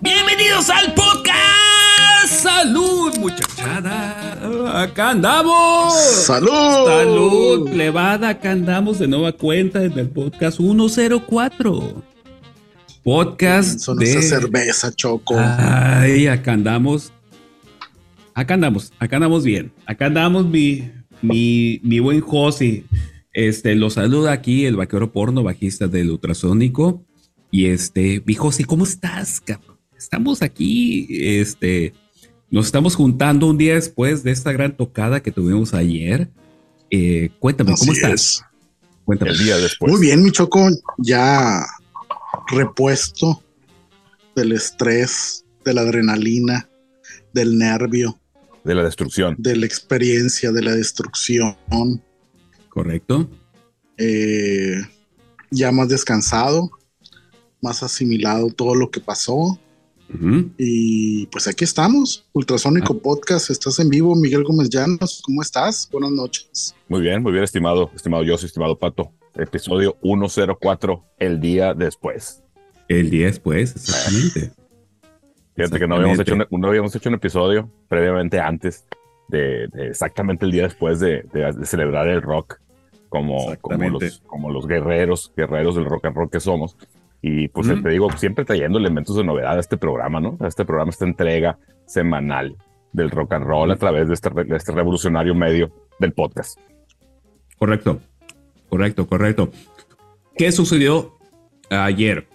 Bienvenidos al podcast. Salud, muchachada. Acá andamos. Salud. Salud, plebada. Acá andamos de nueva cuenta en el podcast 104. Podcast Son de esa cerveza, Choco. Ay, acá andamos. Acá andamos, acá andamos bien. Acá andamos mi, mi, mi buen Josi. Este, lo saluda aquí el vaquero porno, bajista del ultrasónico. Y este, mi Josi, ¿cómo estás? cabrón? Estamos aquí, este, nos estamos juntando un día después de esta gran tocada que tuvimos ayer. Eh, cuéntame, ¿cómo Así estás? es. Cuéntame. el día después. Muy bien, mi Choco. Ya repuesto del estrés, de la adrenalina, del nervio, De la destrucción. de la experiencia, de la destrucción. Correcto. Eh, ya más descansado, más asimilado todo lo que pasó. Y pues aquí estamos, Ultrasónico Ah. Podcast, estás en vivo, Miguel Gómez Llanos, ¿cómo estás? Buenas noches. Muy bien, muy bien, estimado, estimado yo, estimado Pato. Episodio 104, el día después. El día después, exactamente. Fíjate que no habíamos, hecho un, no habíamos hecho un episodio previamente antes de, de exactamente el día después de, de- de celebrar el rock como, como, los, como los guerreros, guerreros del rock and roll que somos. Y pues te digo, siempre trayendo elementos de novedad a este programa, ¿no? A este programa, esta entrega semanal del rock and roll a través de este, de este revolucionario medio del podcast. Correcto, correcto, correcto. ¿Qué sucedió ayer?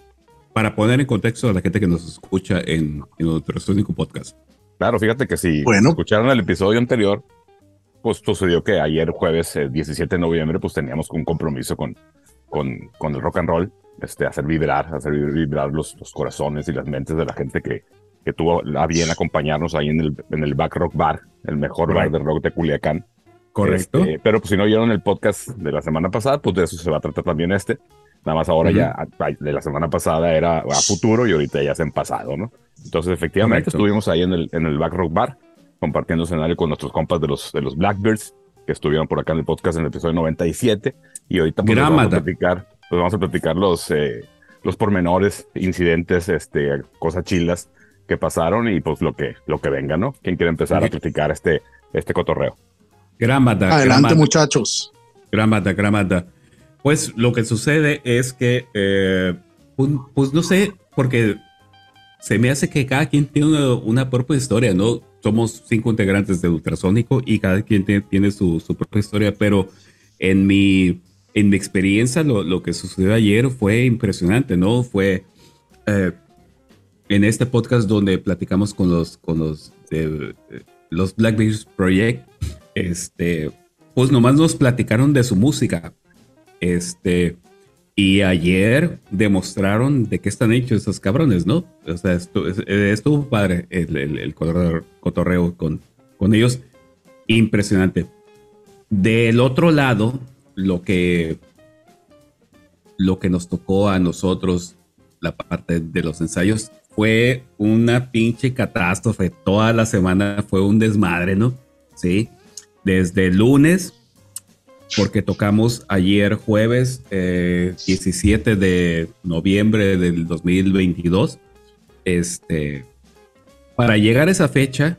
Para poner en contexto a la gente que nos escucha en, en Ultrasónico Podcast. Claro, fíjate que si Bueno. escucharon el episodio anterior, pues sucedió que ayer jueves eh, 17 de noviembre, pues teníamos un compromiso con, con, con el rock and roll, este, hacer vibrar, hacer vibrar los, los corazones y las mentes de la gente que, que tuvo a bien acompañarnos ahí en el, en el Back Rock Bar, el mejor Correcto. bar de rock de Culiacán. Correcto. Este, pero pues si no oyeron el podcast de la semana pasada, pues de eso se va a tratar también este. Nada más ahora Ujú. ya, a- de la semana pasada era a futuro y ahorita ya es en pasado, ¿no? Entonces, efectivamente, Correcto. estuvimos ahí en el, en el Back Rock Bar, compartiendo escenario con nuestros compas de los, de los Blackbirds, que estuvieron por acá en el podcast en el episodio 97. Y ahorita pues, vamos a platicar, pues, vamos a platicar los, eh, los pormenores, incidentes, este, cosas chilas que pasaron y pues lo que, lo que venga, ¿no? ¿Quién quiere empezar a platicar este, este cotorreo? Gran Adelante, muchachos. gran banda, gran. Pues lo que sucede es que, eh, pues, pues, no sé, porque se me hace que cada quien tiene una, una propia historia, ¿no? Somos cinco integrantes de Ultrasónico y cada quien tiene, tiene su, su propia historia, pero en mi, en mi experiencia lo, lo que sucedió ayer fue impresionante, ¿no? Fue eh, en este podcast donde platicamos con los, con los, de, eh, los Blackbears Project, este, pues nomás nos platicaron de su música, este, y ayer demostraron de qué están hechos esos cabrones, ¿no? O sea, estu- es- eh, estuvo padre el, el- el cotorreo con, con ellos. Impresionante. Del otro lado, lo que, lo que nos tocó a nosotros, la parte de los ensayos, fue una pinche catástrofe. Toda la semana fue un desmadre, ¿no? Sí. Desde el lunes, porque tocamos ayer jueves eh, 17 de noviembre del 2022. Este, para llegar a esa fecha,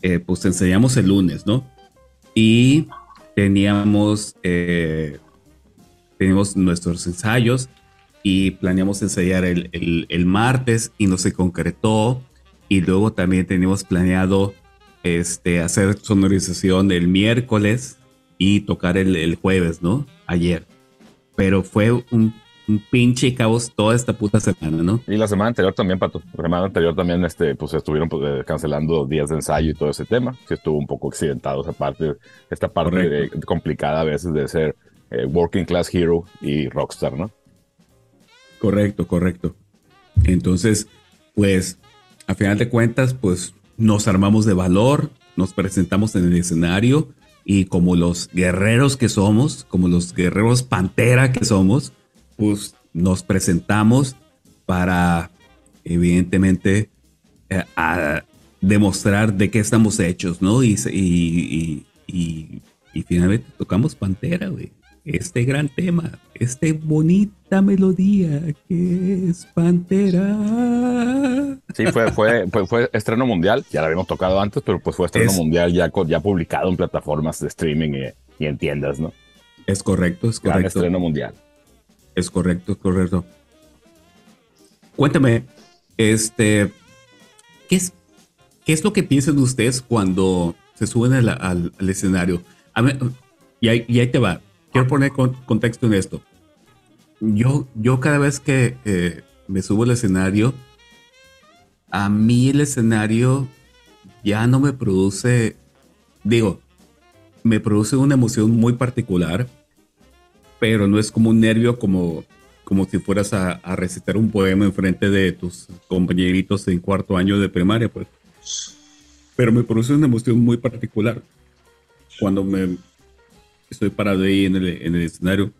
eh, pues enseñamos el lunes, ¿no? Y teníamos, eh, teníamos nuestros ensayos y planeamos ensayar el, el- el martes y no se concretó. Y luego también teníamos planeado este, hacer sonorización el miércoles y tocar el, el jueves, ¿no? Ayer. Pero fue un, un pinche caos toda esta puta semana, ¿no? Y la semana anterior también, Pato. La semana anterior también este, pues, estuvieron pues, eh, cancelando días de ensayo y todo ese tema. Sí estuvo un poco accidentado esa parte, esta parte complicada a veces de ser eh, working class hero y rockstar, ¿no? Correcto, correcto. Entonces, pues, a final de cuentas, pues nos armamos de valor, nos presentamos en el escenario y como los guerreros que somos, como los guerreros pantera que somos, pues nos presentamos para, evidentemente, eh, a demostrar de qué estamos hechos, ¿no? Y, y, y, y- finalmente tocamos pantera, güey. este gran tema, este bonita melodía que es Pantera. Sí, fue, fue, fue, estreno mundial, ya lo habíamos tocado antes, pero pues fue estreno mundial ya, ya publicado en plataformas de streaming y, en tiendas, ¿no? Es correcto, es correcto. estreno mundial. Es correcto, es correcto. Cuéntame, este, ¿qué es, qué es lo que piensan ustedes cuando se suben al, escenario? y, ahí, y ahí te va quiero poner contexto en esto. Yo, yo cada vez que eh, me subo al escenario, a mí el escenario ya no me produce, digo, me produce una emoción muy particular, pero no es como un nervio como, como si fueras a, recitar un poema en frente de tus compañeritos en cuarto año de primaria, pues. Pero me produce una emoción muy particular cuando me, estoy parado ahí en el, escenario.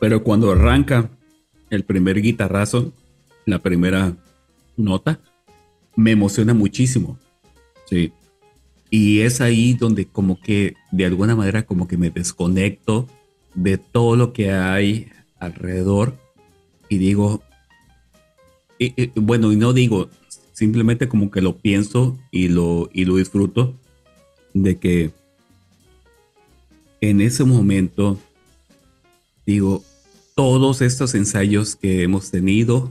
Pero cuando arranca el primer guitarrazo, la primera nota, me emociona muchísimo. Sí. Y es ahí donde como que de alguna manera como que me desconecto de todo lo que hay alrededor y digo, bueno, y no digo, simplemente como que lo pienso y lo, y lo disfruto de que en ese momento, digo, todos estos ensayos que hemos tenido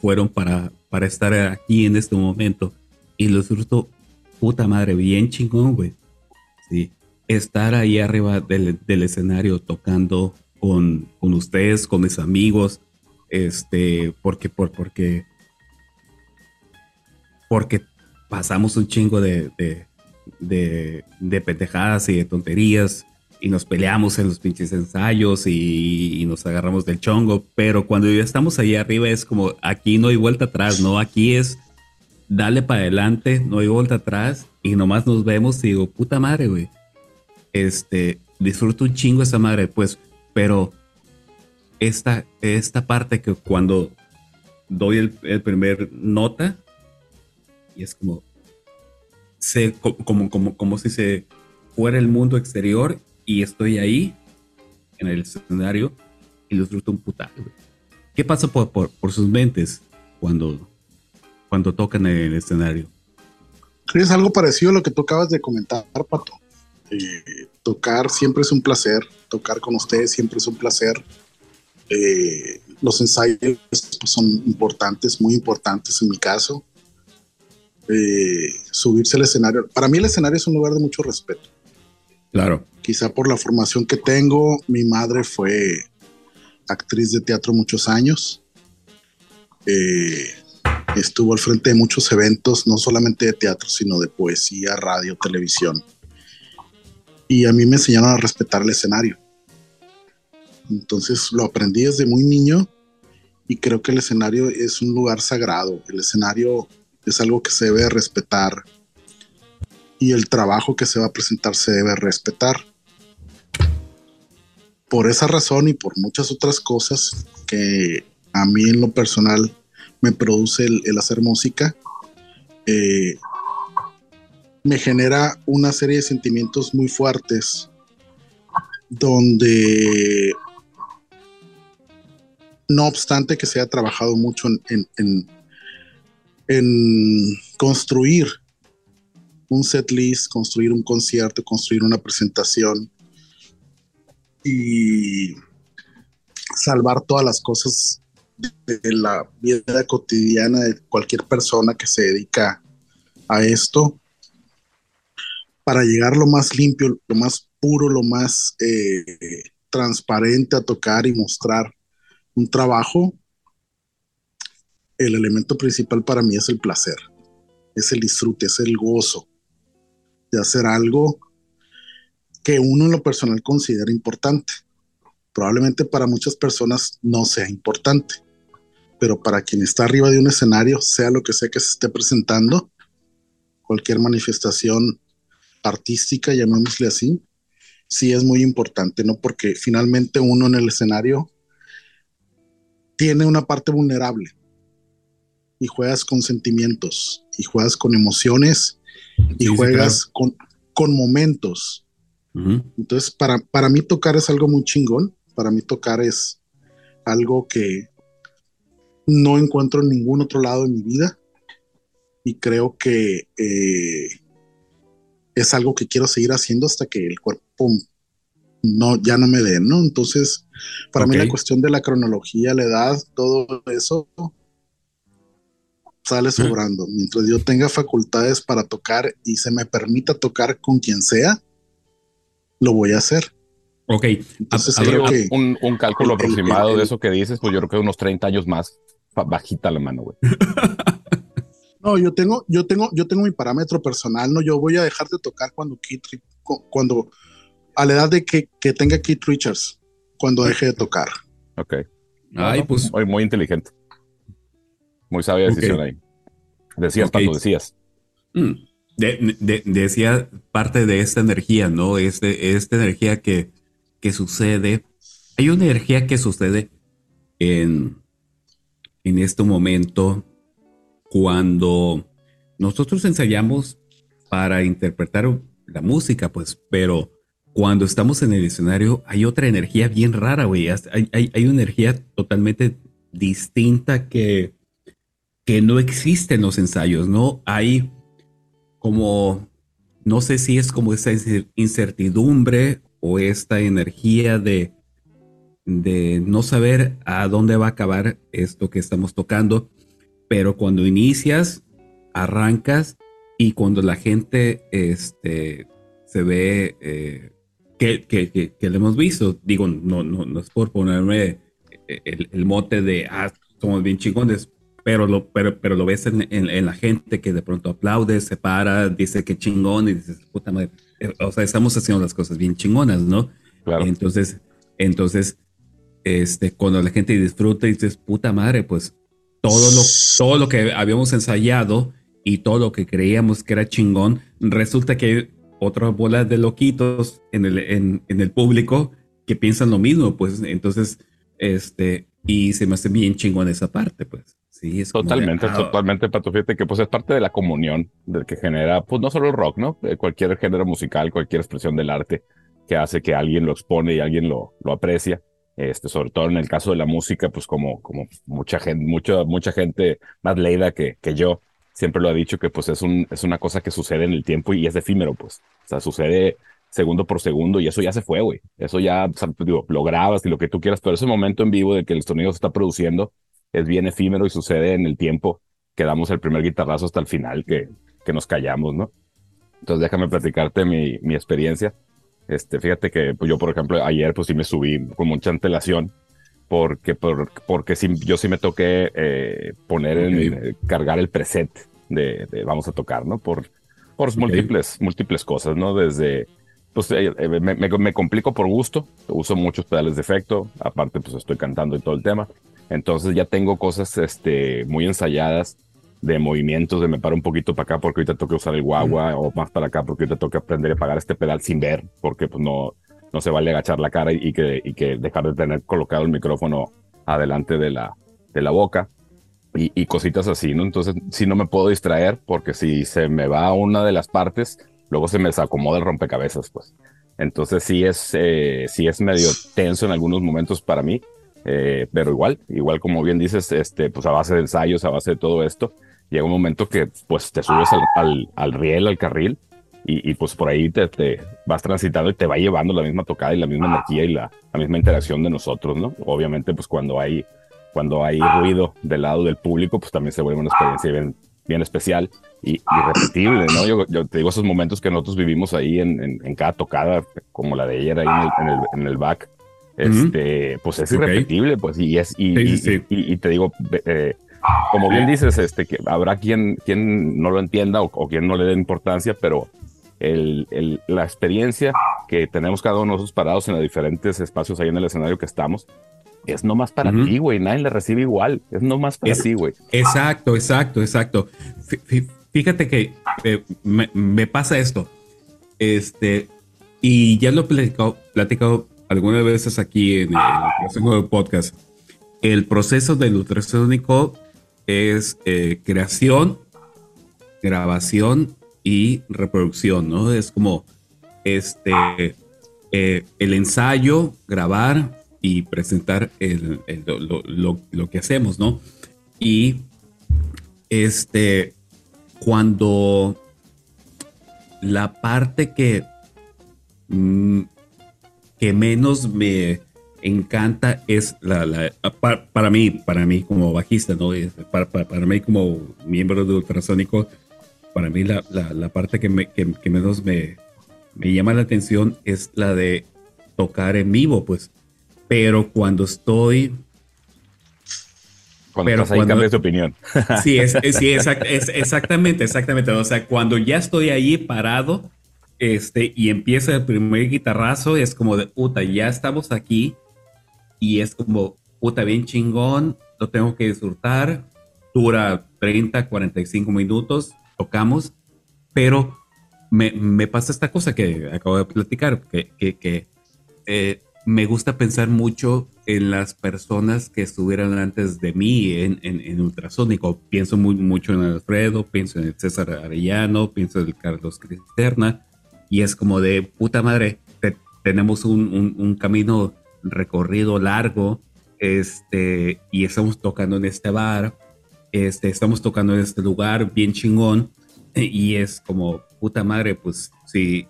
fueron para, para estar aquí en este momento. Y lo disfruto, puta madre, bien chingón, güey. Sí. Estar ahí arriba del, escenario tocando con, con, ustedes, con mis amigos, este, porque, por, porque, porque pasamos un chingo de, de, de pendejadas y de tonterías y nos peleamos en los pinches ensayos y, nos agarramos del chongo, pero cuando ya estamos ahí arriba es como aquí no hay vuelta atrás, ¿no? Aquí es dale para adelante, no hay vuelta atrás y nomás nos vemos y digo, puta madre, güey. Este, disfruto un chingo esa madre, pues, pero esta, esta parte que cuando doy el, primer nota y es como, como, como, como, si se fuera el mundo exterior y estoy ahí en el escenario y disfruto un putal. ¿Qué pasa por, por, sus mentes cuando, cuando tocan el escenario? Es algo parecido a lo que tú acabas de comentar, Pato. Eh, tocar siempre es un placer, tocar con ustedes siempre es un placer. Eh, los ensayos pues, son importantes, muy importantes en mi caso. Eh, subirse al escenario. Para mí el escenario es un lugar de mucho respeto. Claro. Quizá por la formación que tengo, mi madre fue actriz de teatro muchos años. Eh, estuvo al frente de muchos eventos, no solamente de teatro, sino de poesía, radio, televisión. Y a mí me enseñaron a respetar el escenario. Entonces lo aprendí desde muy niño y creo que el escenario es un lugar sagrado. El escenario es algo que se debe respetar y el trabajo que se va a presentar se debe respetar. Por esa razón y por muchas otras cosas que a mí en lo personal me produce el, hacer música, eh, me genera una serie de sentimientos muy fuertes donde no obstante que se haya trabajado mucho en, en construir un set list, construir un concierto, construir una presentación y salvar todas las cosas de la vida cotidiana de cualquier persona que se dedica a esto para llegar lo más limpio, lo más puro, lo más eh, transparente a tocar y mostrar un trabajo, el elemento principal para mí es el placer, es el disfrute, es el gozo de hacer algo que uno en lo personal considera importante. Probablemente para muchas personas no sea importante, pero para quien está arriba de un escenario, sea lo que sea que se esté presentando, cualquier manifestación artística, llamémosle así, sí es muy importante, ¿no? Porque finalmente uno en el escenario tiene una parte vulnerable y juegas con sentimientos y juegas con emociones y juegas con, con momentos Entonces, para, para mí tocar es algo muy chingón. Para mí tocar es algo que no encuentro en ningún otro lado de mi vida. Y creo que eh, es algo que quiero seguir haciendo hasta que el cuerpo no, ya no me dé, ¿no? Entonces, para mí la cuestión de la cronología, la edad, todo eso sale sobrando. Mientras yo tenga facultades para tocar y se me permita tocar con quien sea, lo voy a hacer. Ok. Entonces, que un, un, cálculo aproximado de eso que dices, pues yo creo que unos 30 años más, bajita la mano, güey. no, yo tengo, yo tengo, yo tengo mi parámetro personal, no, yo voy a dejar de tocar cuando cuando a la edad de que, que tenga Keith Richards, cuando deje de tocar. Ok. Ay, pues. Muy, muy inteligente. Muy sabia decisión ahí. Decías, okay. decías. Mm. decía parte de esta energía, ¿no? Este, esta energía que, que sucede. Hay una energía que sucede en, en este momento cuando nosotros ensayamos para interpretar la música, pues, pero cuando estamos en el escenario hay otra energía bien rara, güey. Hay, hay, una energía totalmente distinta que, que no existe en los ensayos, ¿no? Hay como, no sé si es como esa incertidumbre o esta energía de, de no saber a dónde va a acabar esto que estamos tocando, pero cuando inicias, arrancas y cuando la gente este, se ve eh, que, que, que, lo hemos visto. Digo, no, no, no es por ponerme el, el, mote de, ah, somos bien chingones, pero lo, pero, pero lo ves en, en, la gente que de pronto aplaude, se para, dice que chingón y dices, puta madre, eh, o sea, estamos haciendo las cosas bien chingonas, ¿no? Claro. Entonces, entonces, este, cuando la gente disfruta y dices, puta madre, pues todo lo, todo lo que habíamos ensayado y todo lo que creíamos que era chingón, resulta que otra bola de loquitos en el, en, en, el público que piensan lo mismo, pues entonces, este, y se me hace bien chingón esa parte, pues. Sí, es totalmente, ah, totalmente, Pato. Fíjate que pues es parte de la comunión del que genera, pues no solo el rock, ¿no? Eh, cualquier género musical, cualquier expresión del arte que hace que alguien lo expone y alguien lo, lo aprecia. Este, sobre todo en el caso de la música, pues como, como mucha gente, mucha, mucha gente más leída que, que yo, siempre lo ha dicho que pues es, un, es una cosa que sucede en el tiempo y es efímero, pues. O sea, sucede segundo por segundo y eso ya se fue, güey. Eso ya, digo, lo grabas y lo que tú quieras, pero ese momento en vivo de que el sonido se está produciendo es bien efímero y sucede en el tiempo que damos el primer guitarrazo hasta el final, que, que nos callamos, ¿no? Entonces déjame platicarte mi, mi experiencia. Este, fíjate que pues yo, por ejemplo, ayer pues sí me subí con mucha antelación porque, por, porque sí, yo sí me toqué eh, poner, el, cargar el preset de, vamos a tocar, ¿no? Por, por múltiples, múltiples cosas, ¿no? Desde, pues eh, eh, me, me, complico por gusto, uso muchos pedales de efecto, aparte pues estoy cantando y todo el tema, entonces ya tengo cosas este, muy ensayadas de movimientos, de me paro un poquito para acá porque ahorita toca usar el guagua, o más para acá porque ahorita toca aprender a pagar este pedal sin ver, porque pues no, no se vale agachar la cara y, que, y que dejar de tener colocado el micrófono adelante de la, de la boca y, y, cositas así, ¿no? Entonces, si no me puedo distraer porque si se me va una de las partes, luego se me desacomoda el rompecabezas, pues. Entonces, sí es, eh, sí es medio tenso en algunos momentos para mí, eh, pero igual, igual como bien dices, este, pues a base de ensayos, a base de todo esto, llega un momento que pues te subes al, al, al riel, al carril y, pues por ahí te, te, vas transitando y te va llevando la misma tocada y la misma energía y la, la, misma interacción de nosotros, ¿no? Obviamente, pues cuando hay, cuando hay ruido del lado del público, pues también se vuelve una experiencia bien, bien especial y irrepetible, ¿no? Yo, yo, te digo esos momentos que nosotros vivimos ahí en, en, cada tocada, como la de ayer ahí en el, en el, back, este, pues es irrepetible, pues, y es, y, y, te digo, eh, como bien dices, este, que habrá quien, quien no lo entienda o, o quien no le dé importancia, pero el, la experiencia que tenemos cada uno de nosotros parados en los diferentes espacios ahí en el escenario que estamos, es nomás para ti, güey. Nadie le recibe igual. Es nomás para ti, güey. Exacto, exacto, exacto. Fíjate que eh, me, pasa esto. Este, y ya lo he platicado, platicado algunas veces aquí en el, podcast. El proceso del ultrasónico es eh, creación, grabación y reproducción, ¿no? Es como, este, eh, el ensayo, grabar y presentar el, lo, lo, que hacemos, ¿no? Y este, cuando la parte que, mm, que menos me encanta es la, para, mí, para mí como bajista, ¿no? Para, para, mí como miembro de Ultrasónico, para mí la, la parte que, me, que, menos me, me llama la atención es la de tocar en vivo, pues. Pero cuando estoy cuando pero estás ahí cambias de opinión. Sí, es, sí exactamente, exactamente. O sea, cuando ya estoy ahí parado este, y empieza el primer guitarrazo, es como de, puta, ya estamos aquí y es como, puta, bien chingón, lo tengo que disfrutar. Dura 30, 45 minutos, tocamos, pero me, me pasa esta cosa que acabo de platicar, que, que, eh, me gusta pensar mucho en las personas que estuvieron antes de mí en, en, Ultrasónico. Pienso muy, mucho en Alfredo, pienso en César Arellano, pienso en Carlos Cristerna, y es como de puta madre, tenemos un, un, camino recorrido largo, este, y estamos tocando en este bar, este, estamos tocando en este lugar bien chingón, y es como puta madre, pues sí,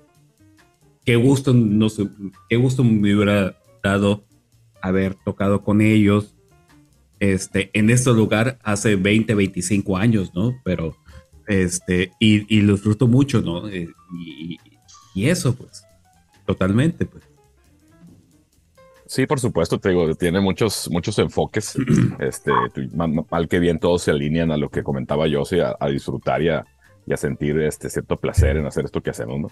qué gusto, no sé, qué gusto me hubiera dado haber tocado con ellos este, en este lugar hace 20, 25 años, ¿no? Pero, este, y, y lo disfruto mucho, ¿no? Eh, y, y, eso, pues, totalmente, pues. Sí, por supuesto, te digo, tiene muchos, muchos enfoques. este, mal, que bien todos se alinean a lo que comentaba yo, a, a disfrutar y a, y a sentir este cierto placer en hacer esto que hacemos, ¿no?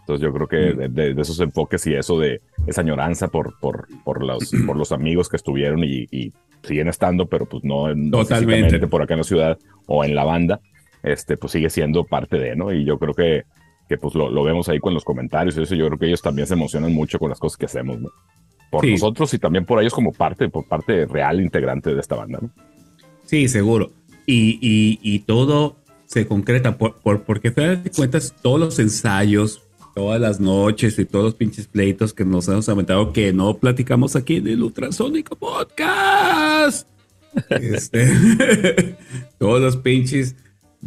Entonces yo creo que mm. de, esos enfoques y eso de esa añoranza por, por, por, los, por los amigos que estuvieron y, siguen estando, pero pues no, Totalmente. por acá en la ciudad o en la banda, este, pues sigue siendo parte de, ¿no? Y yo creo que, que pues lo, lo vemos ahí con los comentarios y eso, yo creo que ellos también se emocionan mucho con las cosas que hacemos, ¿no? Por nosotros y también por ellos como parte, por parte real integrante de esta banda, ¿no? Sí, seguro. Y, y, y todo se concreta por, por, porque, te cuentas, todos los ensayos, todas las noches y todos los pinches pleitos que nos hemos aventado que no platicamos aquí en el Ultrasónico Podcast. Este, todos los pinches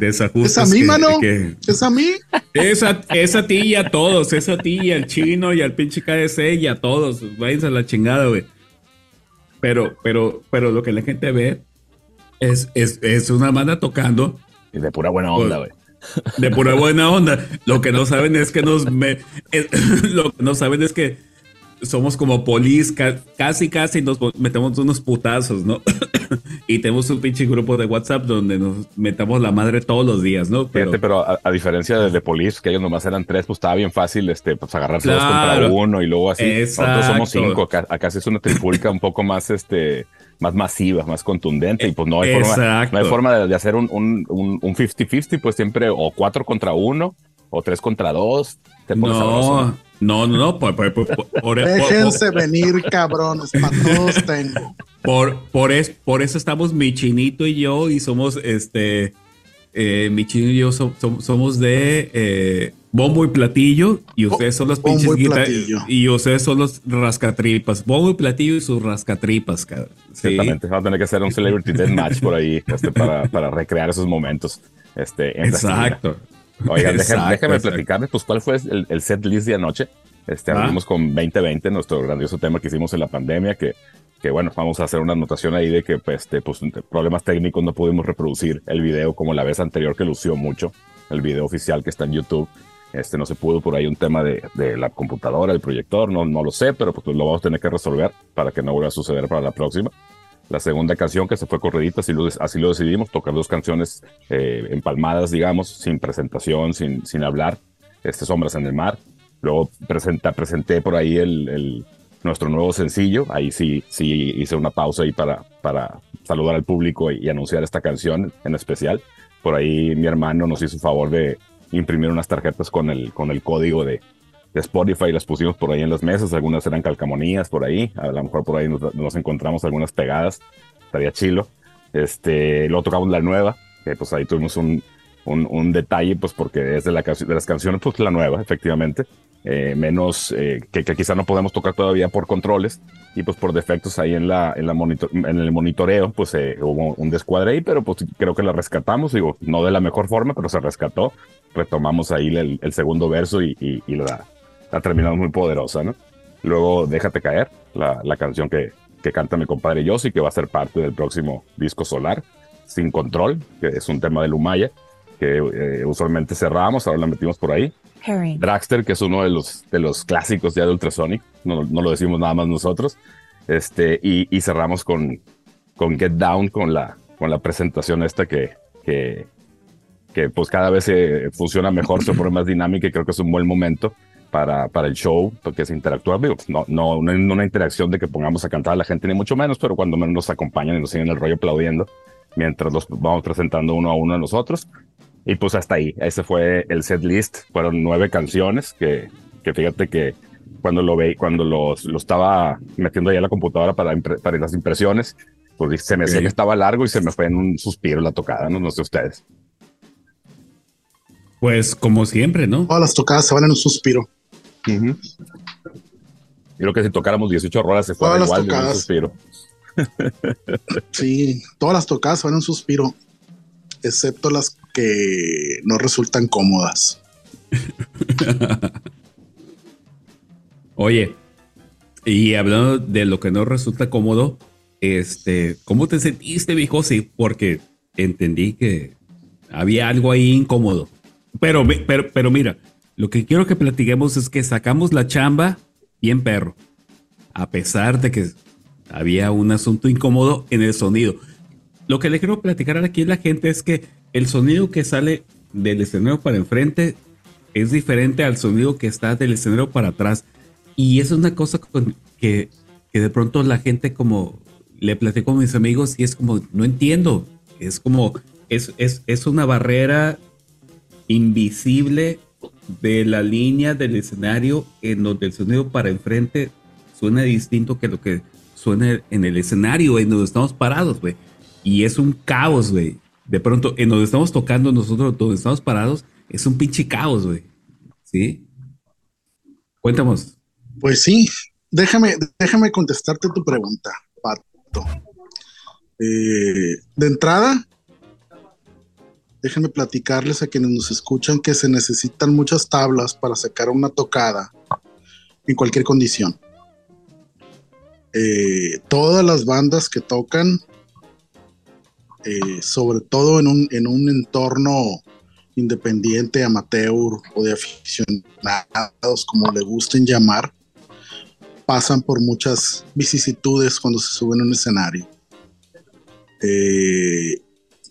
desajustes. ¿Es a mí, mano? ¿Es a mí? Es a, ti y a todos. Es a ti y al chino y al pinche KDC y a todos. Váyanse a la chingada, güey. Pero, pero, pero lo que la gente ve es, es, es una banda tocando. Y de pura buena onda, güey de pura buena onda. Lo que no saben es que nos me, lo que no saben es que somos como polis, casi casi nos metemos unos putazos, ¿no? y tenemos un pinche grupo de WhatsApp donde nos metamos la madre todos los días, ¿no? Pero, pero a, diferencia de, de polis, que ellos nomás eran tres, pues estaba bien fácil este, pues agarrarse dos contra uno y luego así. Nosotros somos cinco, acá, acá es una tripulca un poco más este más masiva, más contundente y pues no hay forma, no hay forma de, hacer un 50-50, pues siempre o cuatro contra uno o tres contra dos. no, no, no, no, por, Déjense venir, cabrones, para todos tengo. Por, por, es, por eso estamos mi chinito y yo y somos este, eh, mi chino y yo somos de eh, bombo y platillo y ustedes son los pinches y, ustedes son los rascatripas. Bombo y platillo y sus rascatripas, cabrón. Ciertamente, va a tener que hacer un Celebrity Death Match por ahí este, para, para, recrear esos momentos. Este, exacto. Oigan, déjenme, platicarles pues cuál fue el, set list de anoche. Este, ah. abrimos con 2020, nuestro grandioso tema que hicimos en la pandemia, que, que bueno, vamos a hacer una anotación ahí de que pues, este, pues, problemas técnicos no pudimos reproducir el video como la vez anterior que lució mucho, el video oficial que está en YouTube. Este no se pudo por ahí un tema de, de la computadora, el proyector, no, no lo sé, pero pues lo vamos a tener que resolver para que no vuelva a suceder para la próxima. La segunda canción que se fue corredita, así lo, así lo decidimos, tocar dos canciones eh, empalmadas, digamos, sin presentación, sin, sin hablar, este, Sombras en el Mar. Luego presenta, presenté por ahí el, el, nuestro nuevo sencillo, ahí sí, sí hice una pausa ahí para, para saludar al público y, y anunciar esta canción en especial. Por ahí mi hermano nos hizo favor de, imprimir unas tarjetas con el, con el código de, de Spotify las pusimos por ahí en las mesas, algunas eran calcamonías por ahí, a lo mejor por ahí nos, encontramos algunas pegadas, estaría chilo. Este, luego tocamos la nueva, que pues ahí tuvimos un, un, detalle, pues porque es de, la, de las canciones, pues la nueva, efectivamente. eh, menos, eh, que, que, quizá no podemos tocar todavía por controles y pues por defectos ahí en, la, en, la monitor, en el monitoreo pues eh, hubo un descuadre ahí, pero pues creo que la rescatamos, digo, no de la mejor forma, pero se rescató, retomamos ahí el, el segundo verso y, y, y la, la, terminamos muy poderosa, ¿no? Luego Déjate caer, la, la canción que, que canta mi compadre Yossi, que va a ser parte del próximo disco solar, Sin Control, que es un tema de Lumaya, que eh, usualmente cerramos, ahora la metimos por ahí. Dragster, que es uno de los, de los clásicos ya de Ultrasonic, no, no lo decimos nada más nosotros. Este, y, y, cerramos con, con Get Down, con la, con la presentación esta que, que, que pues cada vez se funciona mejor, se pone más dinámica y creo que es un buen momento para, para el show, porque es interactuar. no, no, no, una interacción de que pongamos a cantar a la gente, ni mucho menos, pero cuando menos nos acompañan y nos siguen el rollo aplaudiendo mientras los vamos presentando uno a uno a nosotros. Y pues hasta ahí, ese fue el set list. Fueron nueve canciones que, que fíjate que cuando lo ve, cuando lo, lo estaba metiendo ahí a la computadora para, para las impresiones, pues se me decía que estaba largo y se me fue en un suspiro la tocada, no, no sé ustedes. Pues como siempre, ¿no? Todas las tocadas se van en un suspiro. Uh -huh. Creo que si tocáramos 18 rolas se fuera igual de un suspiro. sí, todas las tocadas en un suspiro, excepto las que no resultan cómodas. Oye, y hablando de lo que no resulta cómodo, este, ¿cómo te sentiste, viejo? Sí, porque entendí que había algo ahí incómodo. Pero, pero, pero mira, lo que quiero que platiquemos es que sacamos la chamba bien perro, a pesar de que había un asunto incómodo en el sonido. Lo que le quiero platicar aquí a la gente es que el sonido que sale del escenario para enfrente es diferente al sonido que está del escenario para atrás. Y eso es una cosa que, que de pronto la gente como le platico a mis amigos y es como, no entiendo. Es como, es, es, es una barrera invisible de la línea del escenario en donde el sonido para enfrente suena distinto que lo que suena en el escenario en donde estamos parados. Y es un caos, güey. De pronto, en donde estamos tocando nosotros, donde estamos parados, es un pinche caos, güey. ¿Sí? Cuéntanos. Pues sí, déjame, déjame contestarte tu pregunta, Pato. Eh, de entrada, déjenme platicarles a quienes nos escuchan que se necesitan muchas tablas para sacar una tocada en cualquier condición. Eh, todas las bandas que tocan, eh, sobre todo en un, en un entorno independiente, amateur o de aficionados, como le gusten llamar, pasan por muchas vicisitudes cuando se suben a un escenario. Eh,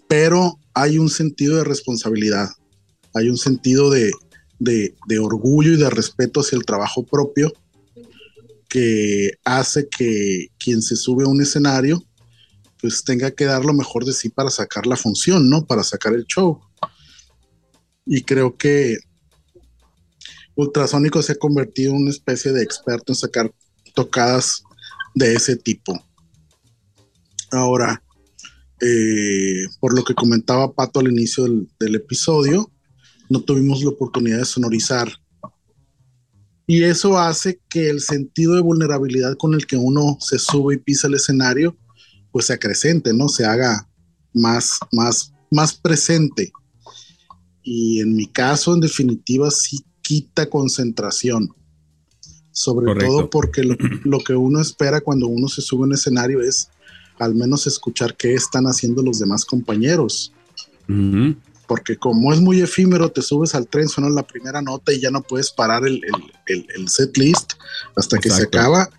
pero hay un sentido de responsabilidad, hay un sentido de, de, orgullo y de respeto hacia el trabajo propio que hace que quien se sube a un escenario pues tenga que dar lo mejor de sí para sacar la función, ¿no? Para sacar el show. Y creo que Ultrasónico se ha convertido en una especie de experto en sacar tocadas de ese tipo. Ahora, eh, por lo que comentaba Pato al inicio del, del, episodio, no tuvimos la oportunidad de sonorizar. Y eso hace que el sentido de vulnerabilidad con el que uno se sube y pisa el escenario, pues se acrecente, ¿no? Se haga más, más, más presente. Y en mi caso, en definitiva, sí quita concentración. Sobre Correcto. todo porque lo, lo que uno espera cuando uno se sube a un escenario es al menos escuchar qué están haciendo los demás compañeros. Uh -huh. Porque como es muy efímero, te subes al tren, suena la primera nota y ya no puedes parar el, el, el, el set list hasta que se acaba.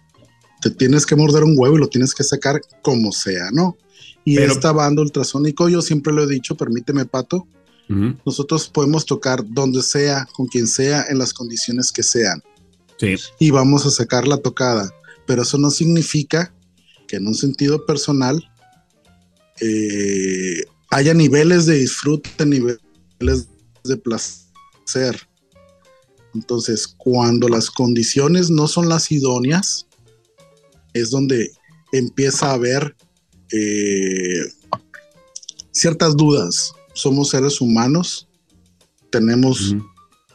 Te tienes que morder un huevo y lo tienes que sacar como sea, ¿no? Y Pero, esta banda ultrasónico, yo siempre lo he dicho, permíteme, Pato, uh -huh. nosotros podemos tocar donde sea, con quien sea, en las condiciones que sean. Sí. Y vamos a sacar la tocada. Pero eso no significa que en un sentido personal eh, haya niveles de disfrute, niveles de placer. Entonces, cuando las condiciones no son las idóneas, es donde empieza a haber eh, ciertas dudas. Somos seres humanos, tenemos uh -huh.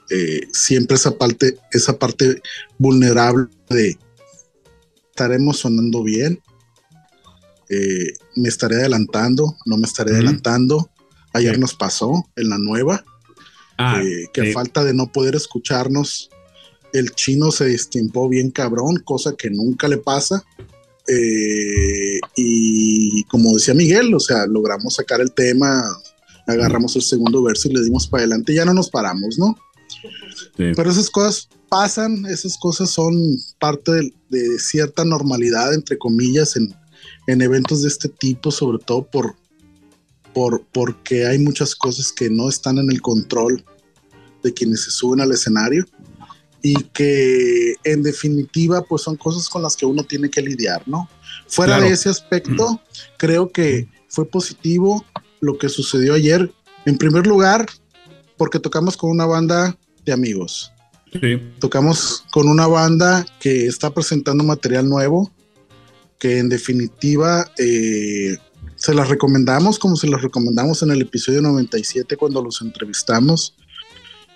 eh, siempre esa parte, esa parte vulnerable de estaremos sonando bien, eh, me estaré adelantando, no me estaré adelantando. Ayer nos pasó en la nueva, ah, eh, que falta de no poder escucharnos, el chino se destimpó bien cabrón, cosa que nunca le pasa. y como decía Miguel, o sea, logramos sacar el tema, agarramos el segundo verso y le dimos para adelante, ya no nos paramos, ¿no? Pero esas cosas pasan, esas cosas son parte de, cierta normalidad, entre comillas, en, eventos de este tipo, sobre todo por, por, porque hay muchas cosas que no están en el control de quienes se suben al escenario y que en definitiva pues son cosas con las que uno tiene que lidiar, ¿no? Fuera de ese aspecto, creo que fue positivo lo que sucedió ayer. En primer lugar, porque tocamos con una banda de amigos. Tocamos con una banda que está presentando material nuevo, que en definitiva eh, se las recomendamos como se las recomendamos en el episodio 97 cuando los entrevistamos.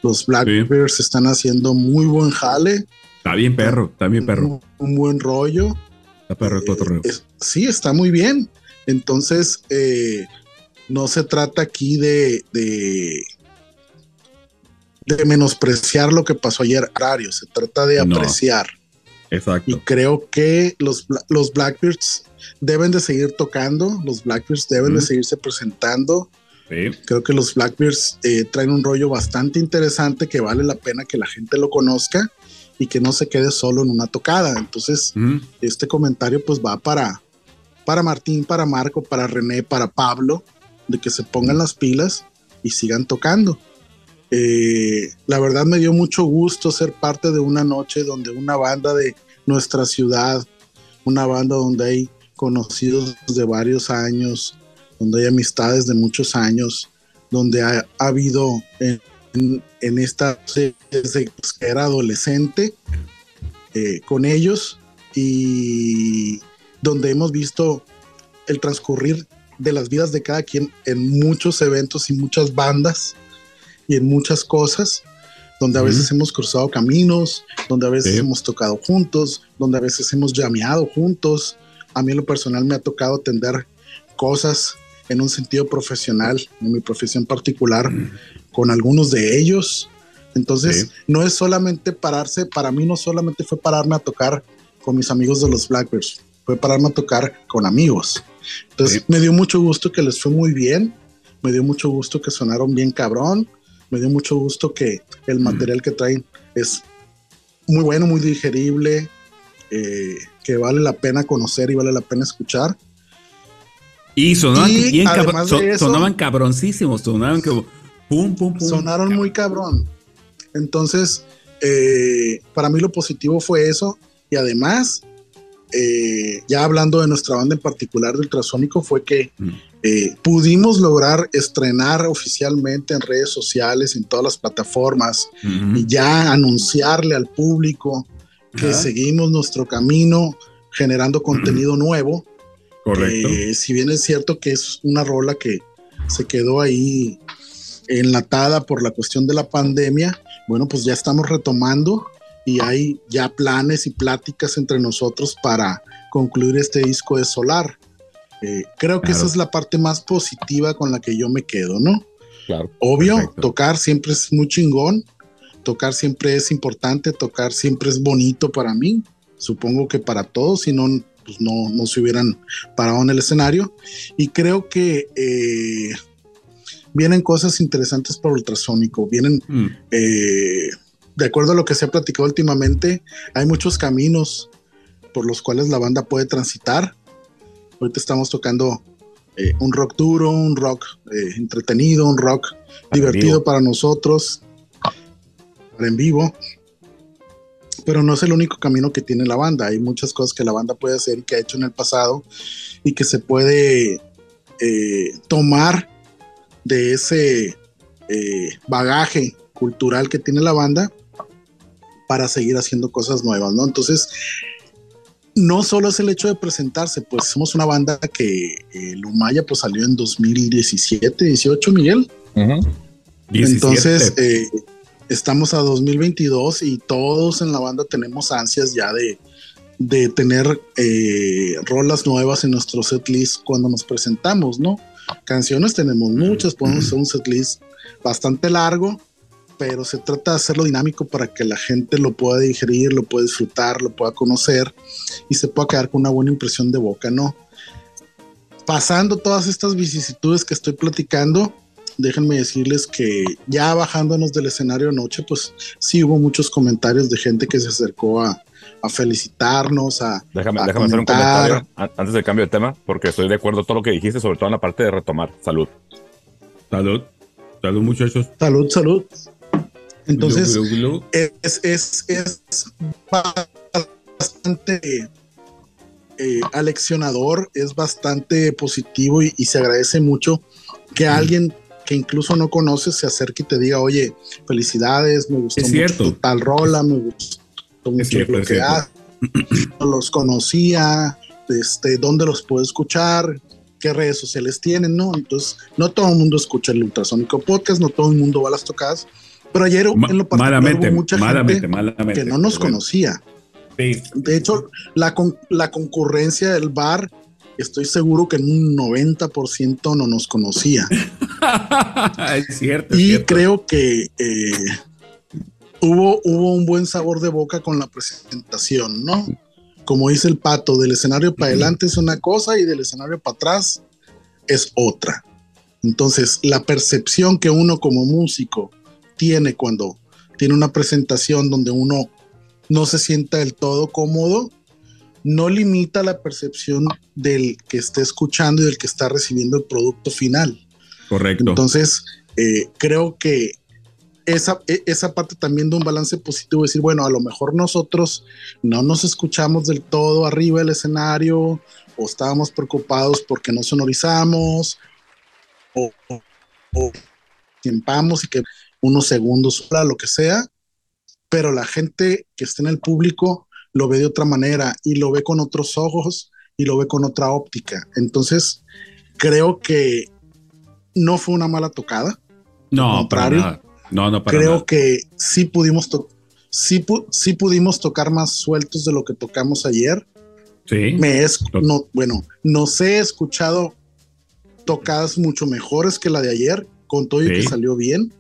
Los Blackbirds están haciendo muy buen jale. Está bien perro, está bien perro. Un, buen rollo. Está perro eh, sí, está muy bien. Entonces, eh, no se trata aquí de, de menospreciar lo que pasó ayer, Arario, se trata de apreciar. Exacto. Y creo que los, los Blackbirds deben de seguir tocando, los Blackbirds deben de seguirse presentando. Creo que los Blackbirds eh, traen un rollo bastante interesante que vale la pena que la gente lo conozca y que no se quede solo en una tocada. Entonces, este comentario pues va para, para Martín, para Marco, para René, para Pablo, de que se pongan las pilas y sigan tocando. Eh, la verdad me dio mucho gusto ser parte de una noche donde una banda de nuestra ciudad, una banda donde hay conocidos de varios años, donde hay amistades de muchos años, donde ha, habido en, esta, desde que era adolescente, eh, con ellos y donde hemos visto el transcurrir de las vidas de cada quien en muchos eventos y muchas bandas y en muchas cosas, donde a veces hemos cruzado caminos, donde a veces hemos tocado juntos, donde a veces hemos llameado juntos. A mí en lo personal me ha tocado atender cosas en un sentido profesional, en mi profesión particular, con algunos de ellos. Entonces, no es solamente pararse, para mí no solamente fue pararme a tocar con mis amigos de los Blackbirds, fue pararme a tocar con amigos. Entonces, me dio mucho gusto que les fue muy bien, me dio mucho gusto que sonaron bien cabrón, me dio mucho gusto que el material que traen es muy bueno, muy digerible, eh, que vale la pena conocer y vale la pena escuchar. Y sonaban bien sonaban cabroncísimos, sonaban como pum, pum, pum. Sonaron muy cabrón. Entonces, eh, para mí lo positivo fue eso. Y además, eh, ya hablando de nuestra banda en particular de Ultrasónico, fue que mm. Eh, pudimos lograr estrenar oficialmente en redes sociales, en todas las plataformas, y ya anunciarle al público que seguimos nuestro camino generando contenido nuevo. Correcto. si bien es cierto que es una rola que se quedó ahí enlatada por la cuestión de la pandemia, bueno, pues ya estamos retomando y hay ya planes y pláticas entre nosotros para concluir este disco de Solar. Eh, creo que esa es la parte más positiva con la que yo me quedo, ¿no? Claro. Obvio, tocar siempre es muy chingón, tocar siempre es importante, tocar siempre es bonito para mí, supongo que para todos, si no, pues no, no se hubieran parado en el escenario. Y creo que eh, vienen cosas interesantes por ultrasónico, vienen, mm. eh, de acuerdo a lo que se ha platicado últimamente, hay muchos caminos por los cuales la banda puede transitar Ahorita estamos tocando eh, un rock duro, un rock eh, entretenido, un rock divertido para nosotros, para en vivo. Pero no es el único camino que tiene la banda. Hay muchas cosas que la banda puede hacer y que ha hecho en el pasado y que se puede eh, tomar de ese bagaje cultural que tiene la banda para seguir haciendo cosas nuevas, ¿no? Entonces, no solo es el hecho de presentarse, pues somos una banda que eh, Lumaya pues salió en 2017, 18, Miguel. Entonces, eh, estamos a 2022 y todos en la banda tenemos ansias ya de, de tener eh, rolas nuevas en nuestro setlist cuando nos presentamos, ¿no? Canciones tenemos muchas, podemos hacer un setlist bastante largo, pero se trata de hacerlo dinámico para que la gente lo pueda digerir, lo pueda disfrutar, lo pueda conocer y se pueda quedar con una buena impresión de boca, ¿no? Pasando todas estas vicisitudes que estoy platicando, déjenme decirles que ya bajándonos del escenario anoche, pues sí hubo muchos comentarios de gente que se acercó a, felicitarnos, a. Déjame, hacer un comentario antes del cambio de tema, porque estoy de acuerdo con todo lo que dijiste, sobre todo en la parte de retomar. Salud. Salud. Salud, muchachos. Salud, salud. Entonces, Es, es, es, bastante eh, aleccionador, es bastante positivo y, se agradece mucho que alguien que incluso no conoces se acerque y te diga, oye, felicidades, me gustó mucho tal rola, me gustó mucho lo que haces, los conocía, este, dónde los puedo escuchar, qué redes sociales tienen, ¿no? Entonces, no todo el mundo escucha el ultrasónico podcast, no todo el mundo va a las tocadas, pero ayer en lo particular hubo mucha gente que no nos conocía. De hecho, la, la concurrencia del bar estoy seguro que en un 90% no nos conocía. es cierto. Y creo que eh, hubo, hubo un buen sabor de boca con la presentación, ¿no? Como dice el pato, del escenario para adelante es una cosa y del escenario para atrás es otra. Entonces, la percepción que uno como músico tiene cuando tiene una presentación donde uno no se sienta del todo cómodo, no limita la percepción del que esté escuchando y del que está recibiendo el producto final. Correcto. Entonces, eh, creo que esa, e, esa parte también de un balance positivo, decir, bueno, a lo mejor nosotros no nos escuchamos del todo arriba del escenario o estábamos preocupados porque no sonorizamos o, o, tiempamos y que unos segundos, lo que sea, pero la gente que está en el público lo ve de otra manera y lo ve con otros ojos y lo ve con otra óptica. Entonces, creo que no fue una mala tocada. No, para No, no, Creo que sí pudimos, sí, sí pudimos tocar más sueltos de lo que tocamos ayer. Sí. Me es, no, bueno, nos he escuchado tocadas mucho mejores que la de ayer, con todo y que salió bien.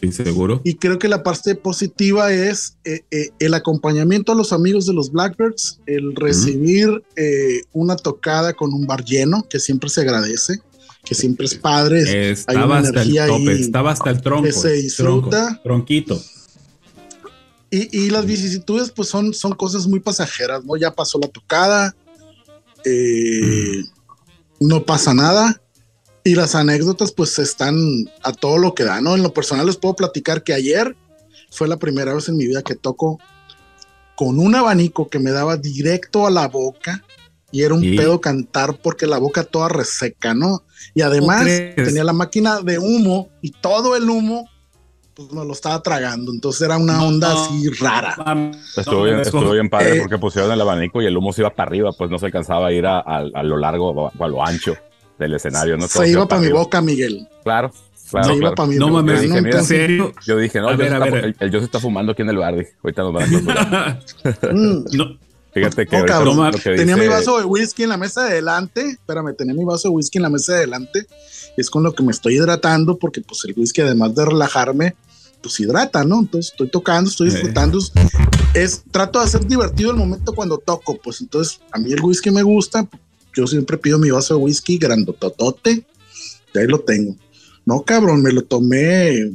Sí, seguro. Y creo que la parte positiva es eh, eh, el acompañamiento a los amigos de los Blackbirds, el recibir eh, una tocada con un bar lleno, que siempre se agradece, que siempre es padre. Estaba hasta el tope, estaba hasta el tronco. Que se disfruta. tronquito. Y, y, las vicisitudes, pues son, son cosas muy pasajeras, ¿no? Ya pasó la tocada, no pasa nada y las anécdotas pues están a todo lo que da, ¿no? En lo personal les puedo platicar que ayer fue la primera vez en mi vida que toco con un abanico que me daba directo a la boca y era un pedo cantar porque la boca toda reseca, ¿no? Y además tenía la máquina de humo y todo el humo pues me lo estaba tragando, entonces era una onda así rara. Estuvo bien, estuvo bien padre eh, porque pusieron el abanico y el humo se iba para arriba, pues no se alcanzaba a ir a, a lo largo o a lo ancho del escenario. ¿no? Se iba para mi boca, Miguel. Claro. Claro, se iba para mi no. Mames, dije, ¿en serio? Yo dije, no, a ver, a ver. El, yo se está fumando aquí en el bar. Dije, ahorita nos van a mm. no. Fíjate que, no, cabrón, que tenía mi vaso de whisky en la mesa de adelante. Espérame, tenía mi vaso de whisky en la mesa de adelante. Es con lo que me estoy hidratando, porque pues el whisky, además de relajarme, pues hidrata, ¿no? Entonces estoy tocando, estoy disfrutando. Es, trato de hacer divertido el momento cuando toco. Pues entonces a mí el whisky me gusta, yo siempre pido mi vaso de whisky grandototote, y ahí lo tengo. No, cabrón, me lo tomé,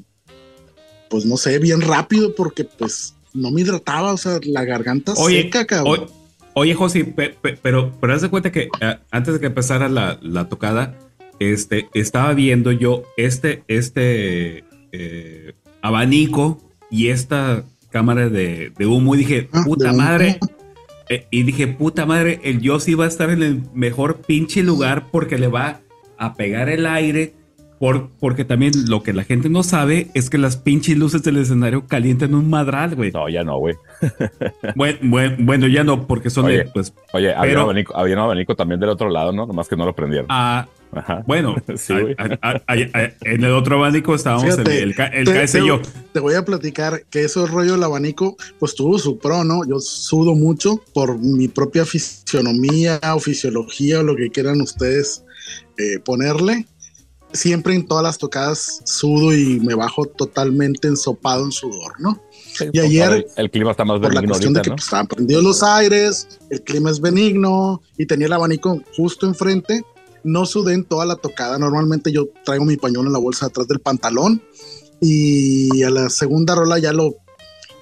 pues no sé, bien rápido porque pues no me hidrataba, o sea, la garganta seca, cabrón. Oye, José, pero, pero haz de cuenta que eh, antes de que empezara la, tocada, este, estaba viendo yo este, este eh, abanico y esta cámara de, humo y dije, ah, puta madre, eh, y dije, puta madre, el Yossi va a estar en el mejor pinche lugar porque le va a pegar el aire Por, porque también lo que la gente no sabe es que las pinches luces del escenario calientan un madral, güey. No, ya no, güey. bueno, bueno, ya no, porque son oye, de, pues. Oye, había, un abanico, había, un abanico, también del otro lado, ¿no? Nomás que no lo prendieron. Ah, Ajá. Bueno, sí, a, a, a, en el otro abanico estábamos Fíjate, el, el, el te, yo. Te voy a platicar que ese rollo del abanico, pues tuvo su pro, ¿no? Yo sudo mucho por mi propia fisionomía o fisiología o lo que quieran ustedes eh, ponerle siempre en todas las tocadas sudo y me bajo totalmente ensopado en sudor, ¿no? Sí, y ayer el, clima está más por la cuestión ahorita, de que ¿no? pues, estaban prendidos los aires, el clima es benigno y tenía el abanico justo enfrente. No sudé en toda la tocada. Normalmente yo traigo mi pañuelo en la bolsa atrás del pantalón y a la segunda rola ya lo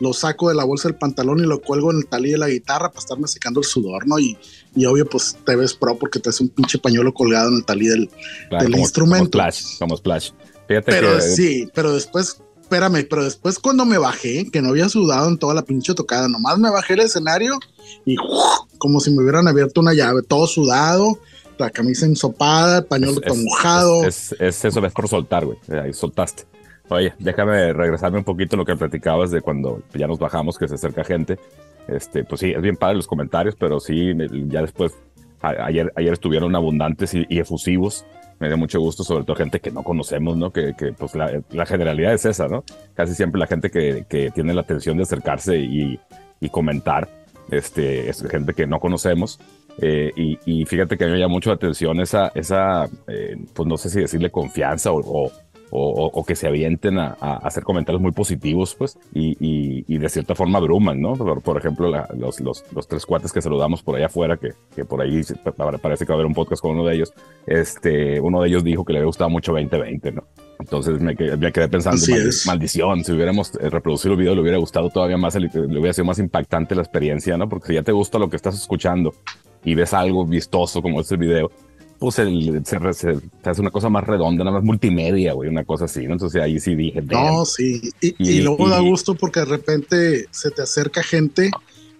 lo saco de la bolsa del pantalón y lo cuelgo en el talí de la guitarra para estarme secando el sudor, ¿no? Y, y obvio, pues te ves pro porque te hace un pinche pañuelo colgado en el talí del, claro, del como, instrumento. Como splash, como splash. Fíjate pero que, sí, pero después, espérame, pero después cuando me bajé, que no había sudado en toda la pinche tocada, nomás me bajé el escenario y ¡uf! como si me hubieran abierto una llave, todo sudado, la camisa ensopada, el pañuelo es, mojado. Es, es, es, eso, ves por soltar, güey. Ahí soltaste. Oye, déjame regresarme un poquito a lo que platicabas de cuando ya nos bajamos, que se acerca gente. Este, pues sí, es bien padre los comentarios, pero sí, ya después, ayer, ayer estuvieron abundantes y, efusivos. Me dio mucho gusto, sobre todo gente que no conocemos, ¿no? Que, que pues la, generalidad es esa, ¿no? Casi siempre la gente que, que tiene la atención de acercarse y, y comentar, este, es gente que no conocemos. Eh, y, y, fíjate que a mí me llama mucho la atención esa, esa eh, pues no sé si decirle confianza o o, o, que se avienten a, a, hacer comentarios muy positivos, pues, y, y, y de cierta forma abruman, ¿no? Por, por ejemplo, la, los, los, los, tres cuates que saludamos por allá afuera, que, que, por ahí parece que va a haber un podcast con uno de ellos, este, uno de ellos dijo que le había gustado mucho 2020, ¿no? Entonces me, me quedé pensando, mal, maldición, si hubiéramos reproducido el video le hubiera gustado todavía más, le hubiera sido más impactante la experiencia, ¿no? Porque si ya te gusta lo que estás escuchando y ves algo vistoso como este video, pues el, se, se, se, hace una cosa más redonda, nada más multimedia, güey, una cosa así, ¿no? Entonces ahí sí dije. No, sí. Y, y, y luego y, da gusto porque de repente se te acerca gente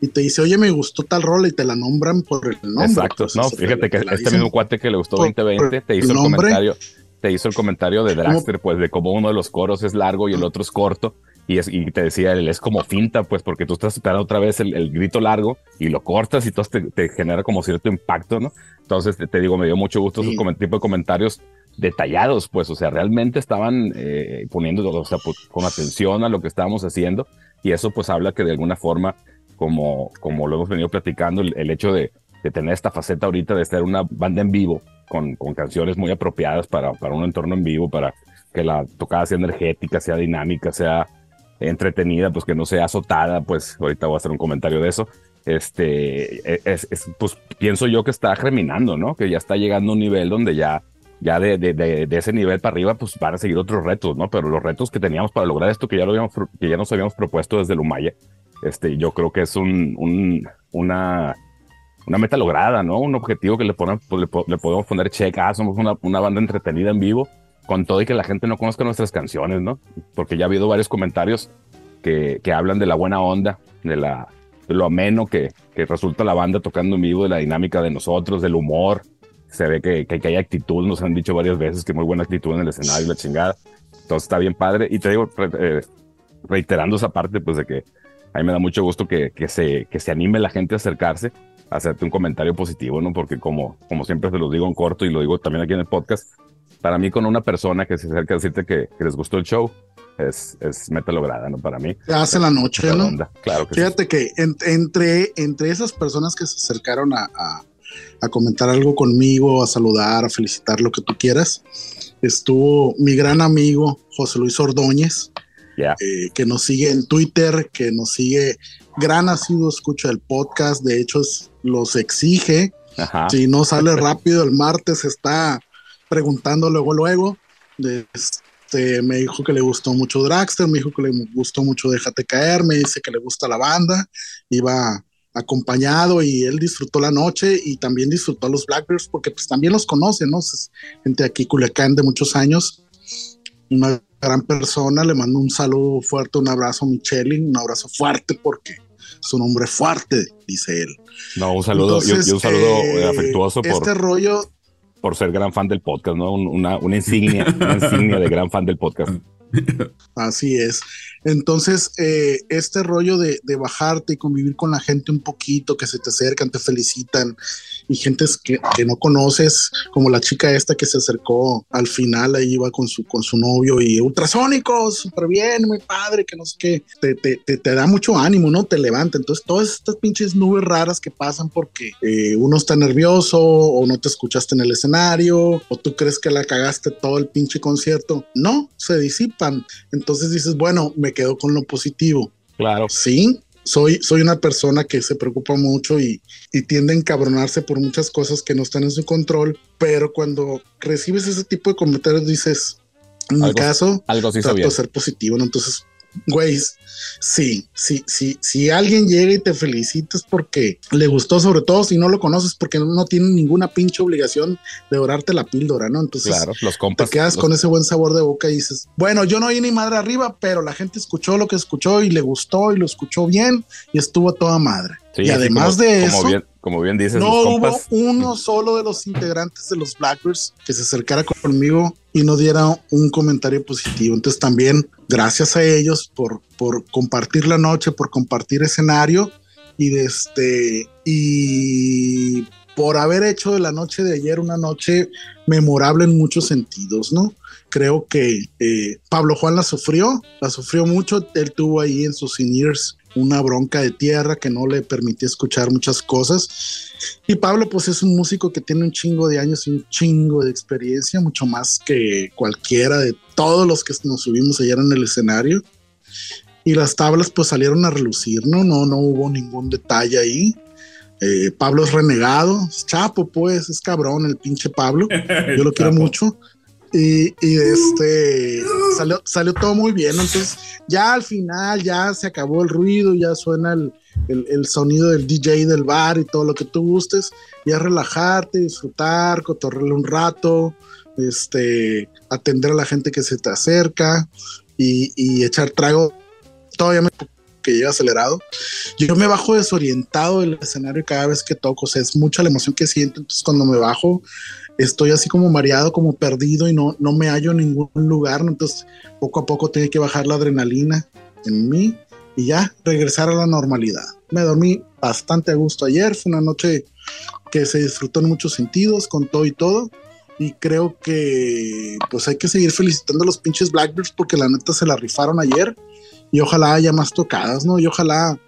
y te dice, oye, me gustó tal rol y te la nombran por el nombre. Exacto, pues, no, fíjate que este mismo cuate que le gustó 2020 te hizo el, el comentario, te hizo el comentario de Dragster, pues de cómo uno de los coros es largo y el otro es corto. Y, es, y, te decía, él es como finta, pues, porque tú estás esperando otra vez el, el grito largo y lo cortas y entonces te, te, genera como cierto impacto, ¿no? Entonces, te, te digo, me dio mucho gusto sí. esos tipo de comentarios detallados, pues, o sea, realmente estaban eh, poniendo, o sea, pues, con atención a lo que estábamos haciendo y eso pues habla que de alguna forma, como, como lo hemos venido platicando, el, el hecho de, de, tener esta faceta ahorita de estar una banda en vivo con, con canciones muy apropiadas para, para un entorno en vivo, para que la tocada sea energética, sea dinámica, sea entretenida, pues que no sea azotada, pues ahorita voy a hacer un comentario de eso. Este, es, es, pues pienso yo que está germinando, ¿no? Que ya está llegando a un nivel donde ya, ya de, de, de, ese nivel para arriba, pues van a seguir otros retos, ¿no? Pero los retos que teníamos para lograr esto, que ya, lo habíamos, que ya nos habíamos propuesto desde el este, yo creo que es un, un, una, una meta lograda, ¿no? Un objetivo que le, ponen, le, le podemos poner check, ah, somos una, una banda entretenida en vivo, con todo y que la gente no conozca nuestras canciones, ¿no? Porque ya ha habido varios comentarios que, que hablan de la buena onda, de, la, lo ameno que, que, resulta la banda tocando en vivo, de la dinámica de nosotros, del humor. Se ve que, que, hay actitud, nos han dicho varias veces que muy buena actitud en el escenario, la chingada. Entonces está bien padre. Y te digo, eh, reiterando esa parte, pues de que a mí me da mucho gusto que, que, se, que se anime la gente a acercarse, a hacerte un comentario positivo, ¿no? Porque como, como siempre se los digo en corto y lo digo también aquí en el podcast, para mí con una persona que se acerca a decirte que, que les gustó el show, es, es, meta lograda, ¿no? Para mí. Se hace la noche, ¿no? Claro que Fíjate sí. que en, entre, entre esas personas que se acercaron a, a, a, comentar algo conmigo, a saludar, a felicitar, lo que tú quieras, estuvo mi gran amigo José Luis Ordóñez, yeah. eh, que nos sigue en Twitter, que nos sigue, gran asiduo escucha el podcast, de hecho es, los exige. Ajá. Si no sale rápido el martes, está preguntando luego, luego. Este, me dijo que le gustó mucho Dragster, me dijo que le gustó mucho Déjate Caer, me dice que le gusta la banda, iba acompañado y él disfrutó la noche y también disfrutó a los Blackbirds porque pues también los conoce, ¿no? Es gente aquí Culiacán de muchos años, una gran persona, le mando un saludo fuerte, un abrazo a un abrazo fuerte porque es un hombre fuerte, dice él. No, un saludo, Entonces, y, un saludo eh, afectuoso por... Este rollo por ser gran fan del podcast, ¿no? una, insignia, una insignia de gran fan del podcast. Así es. Entonces, eh, este rollo de, bajarte y convivir con la gente un poquito, que se te acercan, te felicitan, y gentes que, no conoces, como la chica esta que se acercó al final, ahí iba con su, con su novio y ultrasónicos, súper bien, muy padre, que no sé qué, te, te, te, da mucho ánimo, ¿no? Te levanta. Entonces, todas estas pinches nubes raras que pasan porque eh, uno está nervioso o no te escuchaste en el escenario o tú crees que la cagaste todo el pinche concierto, no, se disipan. Entonces dices, bueno, me quedo con lo positivo. Claro. Sí, soy, soy una persona que se preocupa mucho y, y, tiende a encabronarse por muchas cosas que no están en su control, pero cuando recibes ese tipo de comentarios dices, en mi caso, algo trato de ser positivo, ¿no? Entonces, güey, sí, sí, sí, si alguien llega y te felicita es porque le gustó, sobre todo si no lo conoces, porque no, tiene ninguna pinche obligación de orarte la píldora, ¿no? Entonces, claro, los compas, te quedas con ese buen sabor de boca y dices, bueno, yo no oí ni madre arriba, pero la gente escuchó lo que escuchó y le gustó y lo escuchó bien y estuvo toda madre. Y además de eso, como bien dices, no hubo uno solo de los integrantes de los Blackbirds que se acercara conmigo y no diera un comentario positivo. Entonces también gracias a ellos por, por compartir la noche, por compartir escenario y de este y por haber hecho de la noche de ayer una noche memorable en muchos sentidos, ¿no? Creo que eh, Pablo Juan la sufrió, la sufrió mucho, él tuvo ahí en sus in una bronca de tierra que no le permitía escuchar muchas cosas. Y Pablo pues es un músico que tiene un chingo de años y un chingo de experiencia, mucho más que cualquiera de todos los que nos subimos ayer en el escenario. Y las tablas pues salieron a relucir, ¿no? No, no hubo ningún detalle ahí. Eh, Pablo es renegado, es chapo pues, es cabrón el pinche Pablo. Yo lo quiero mucho. Y, este salió, todo muy bien. Entonces, ya al final, ya se acabó el ruido, ya suena el, el, sonido del DJ del bar y todo lo que tú gustes. Ya relajarte, disfrutar, cotorrearle un rato, este, atender a la gente que se te acerca y, y echar trago. Todavía me que llega acelerado. Yo me bajo desorientado del escenario cada vez que toco, es mucha la emoción que siento, entonces cuando me bajo estoy así como mareado, como perdido y no, no me hallo en ningún lugar. Entonces, poco a poco tengo que bajar la adrenalina en mí y ya regresar a la normalidad. Me dormí bastante a gusto ayer, fue una noche que se disfrutó en muchos sentidos, con todo y todo. Y creo que pues hay que seguir felicitando a los pinches Blackbirds porque la neta se la rifaron ayer y ojalá haya más tocadas, ¿no? Y ojalá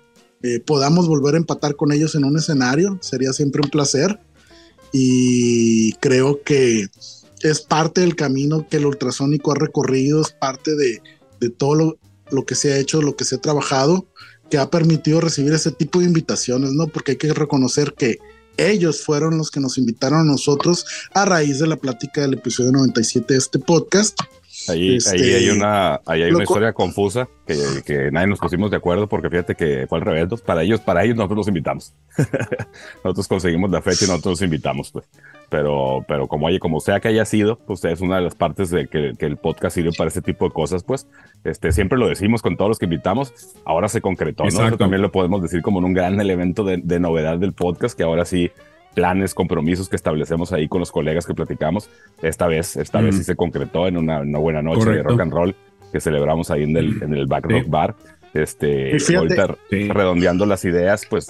eh, podamos volver a empatar con ellos en un escenario, sería siempre un placer y creo que es parte del camino que el ultrasónico ha recorrido, es parte de, todo lo, que se ha hecho, lo que se ha trabajado, que ha permitido recibir ese tipo de invitaciones, ¿no? Porque hay que reconocer que ellos fueron los que nos invitaron a nosotros a raíz de la plática del episodio 97 de este podcast Ahí, ahí este, hay una, ahí hay una historia confusa que, que, nadie nos pusimos de acuerdo porque fíjate que fue al revés. Para ellos, para ellos nosotros los invitamos. nosotros conseguimos la fecha y nosotros los invitamos. Pues. Pero, pero como, oye, como sea que haya sido, pues es una de las partes de que, que, el podcast sirve para ese tipo de cosas, pues este, siempre lo decimos con todos los que invitamos. Ahora se concretó, ¿no? Eso también lo podemos decir como un gran elemento de, de novedad del podcast que ahora sí planes, compromisos que establecemos ahí con los colegas que platicamos. Esta vez, esta vez sí se concretó en una, buena noche de rock and roll que celebramos ahí en el, en el Back Rock Bar. Este, ahorita redondeando las ideas, pues,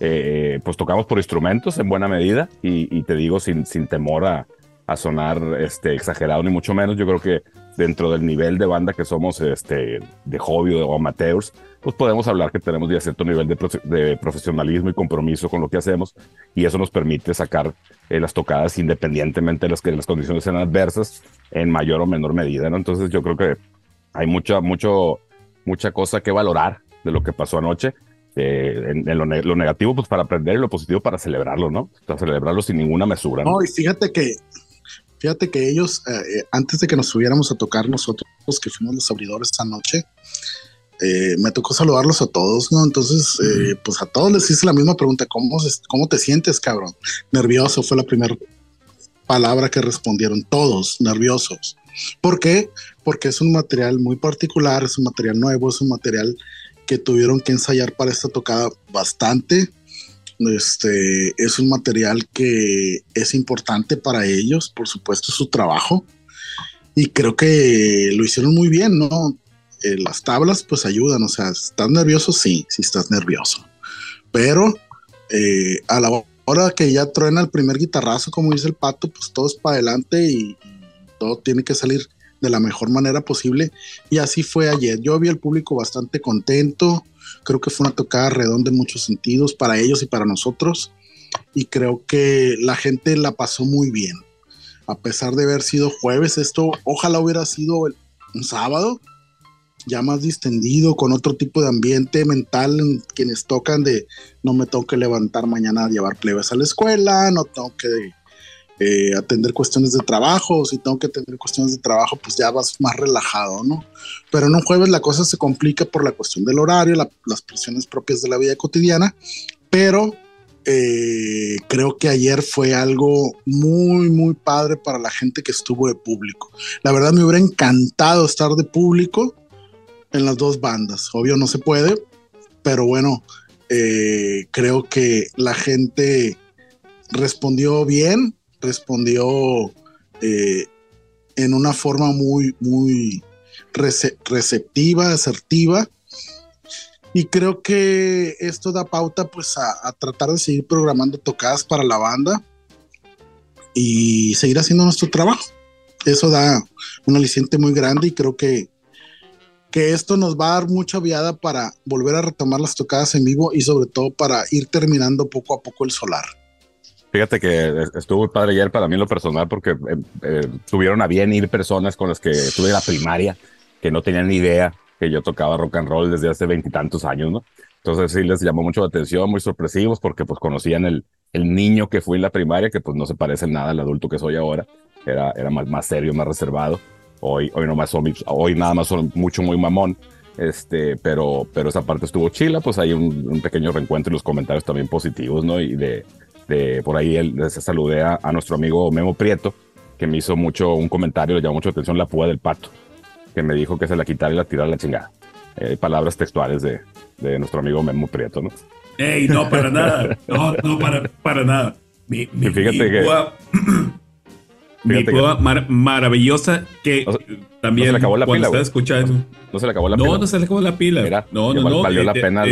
eh, pues tocamos por instrumentos en buena medida y, te digo sin, sin temor a, a sonar este, exagerado ni mucho menos. Yo creo que dentro del nivel de banda que somos este, de hobby o amateurs, pues podemos hablar que tenemos ya cierto nivel de, profesionalismo y compromiso con lo que hacemos y eso nos permite sacar eh, las tocadas independientemente de las que las condiciones sean adversas en mayor o menor medida. ¿no? Entonces yo creo que hay mucha, mucho, mucha cosa que valorar de lo que pasó anoche. Eh, en, lo, negativo, pues para aprender y lo positivo para celebrarlo, ¿no? Para celebrarlo sin ninguna mesura. no y fíjate que Fíjate que ellos, eh, eh, antes de que nos subiéramos a tocar nosotros, que fuimos los abridores esa noche, eh, me tocó saludarlos a todos, ¿no? Entonces, pues a todos les hice la misma pregunta, ¿cómo, ¿cómo te sientes, cabrón? Nervioso fue la primera palabra que respondieron, todos nerviosos. ¿Por qué? Porque es un material muy particular, es un material nuevo, es un material que tuvieron que ensayar para esta tocada bastante Este es un material que es importante para ellos, por supuesto, su trabajo. Y creo que lo hicieron muy bien, ¿no? Eh, las tablas pues ayudan, o sea, ¿estás nervioso? Sí, sí estás nervioso. Pero eh, a la hora que ya truena el primer guitarrazo, como dice el pato, pues todo es para adelante y, todo tiene que salir de la mejor manera posible. Y así fue ayer. Yo vi al público bastante contento. Creo que fue una tocada redonda en muchos sentidos para ellos y para nosotros. Y creo que la gente la pasó muy bien. A pesar de haber sido jueves, esto ojalá hubiera sido un sábado ya más distendido, con otro tipo de ambiente mental en quienes tocan de no me tengo que levantar mañana a llevar plebes a la escuela, no tengo que eh, atender cuestiones de trabajo, si tengo que atender cuestiones de trabajo, pues ya vas más relajado, ¿no? Pero en un jueves la cosa se complica por la cuestión del horario, las presiones propias de la vida cotidiana, pero eh, creo que ayer fue algo muy, muy padre para la gente que estuvo de público. La verdad me hubiera encantado estar de público en las dos bandas. Obvio no se puede, pero bueno, eh, creo que la gente respondió bien, respondió eh, en una forma muy, muy receptiva, asertiva. Y creo que esto da pauta pues a, tratar de seguir programando tocadas para la banda y seguir haciendo nuestro trabajo. Eso da un aliciente muy grande y creo que que esto nos va a dar mucha viada para volver a retomar las tocadas en vivo y sobre todo para ir terminando poco a poco el solar. Fíjate que estuvo muy padre ayer para mí en lo personal porque eh, eh, tuvieron a bien ir personas con las que tuve la primaria que no tenían ni idea que yo tocaba rock and roll desde hace veintitantos años, ¿no? Entonces sí les llamó mucho la atención, muy sorpresivos porque pues conocían el, el niño que fui en la primaria, que pues no se parece en nada al adulto que soy ahora, era, era más, más serio, más reservado. Hoy, hoy, nomás son, hoy nada más son mucho, muy mamón. Este, pero, pero esa parte estuvo chila, pues hay un, pequeño reencuentro y los comentarios también positivos, ¿no? Y de, de por ahí él, les saludé a, nuestro amigo Memo Prieto, que me hizo mucho un comentario, le llamó mucho atención la púa del pato, que me dijo que se la quitara y la tirara a la chingada. Eh, palabras textuales de, de, nuestro amigo Memo Prieto, ¿no? ¡Ey, no, para nada! No, no, para, para nada. Mi, fíjate que... mi prueba maravillosa que también no se le acabó la cuando pila, escuchando. No, se le acabó la no, pila. No, no se le acabó la pila. no, no, no. Valió la pena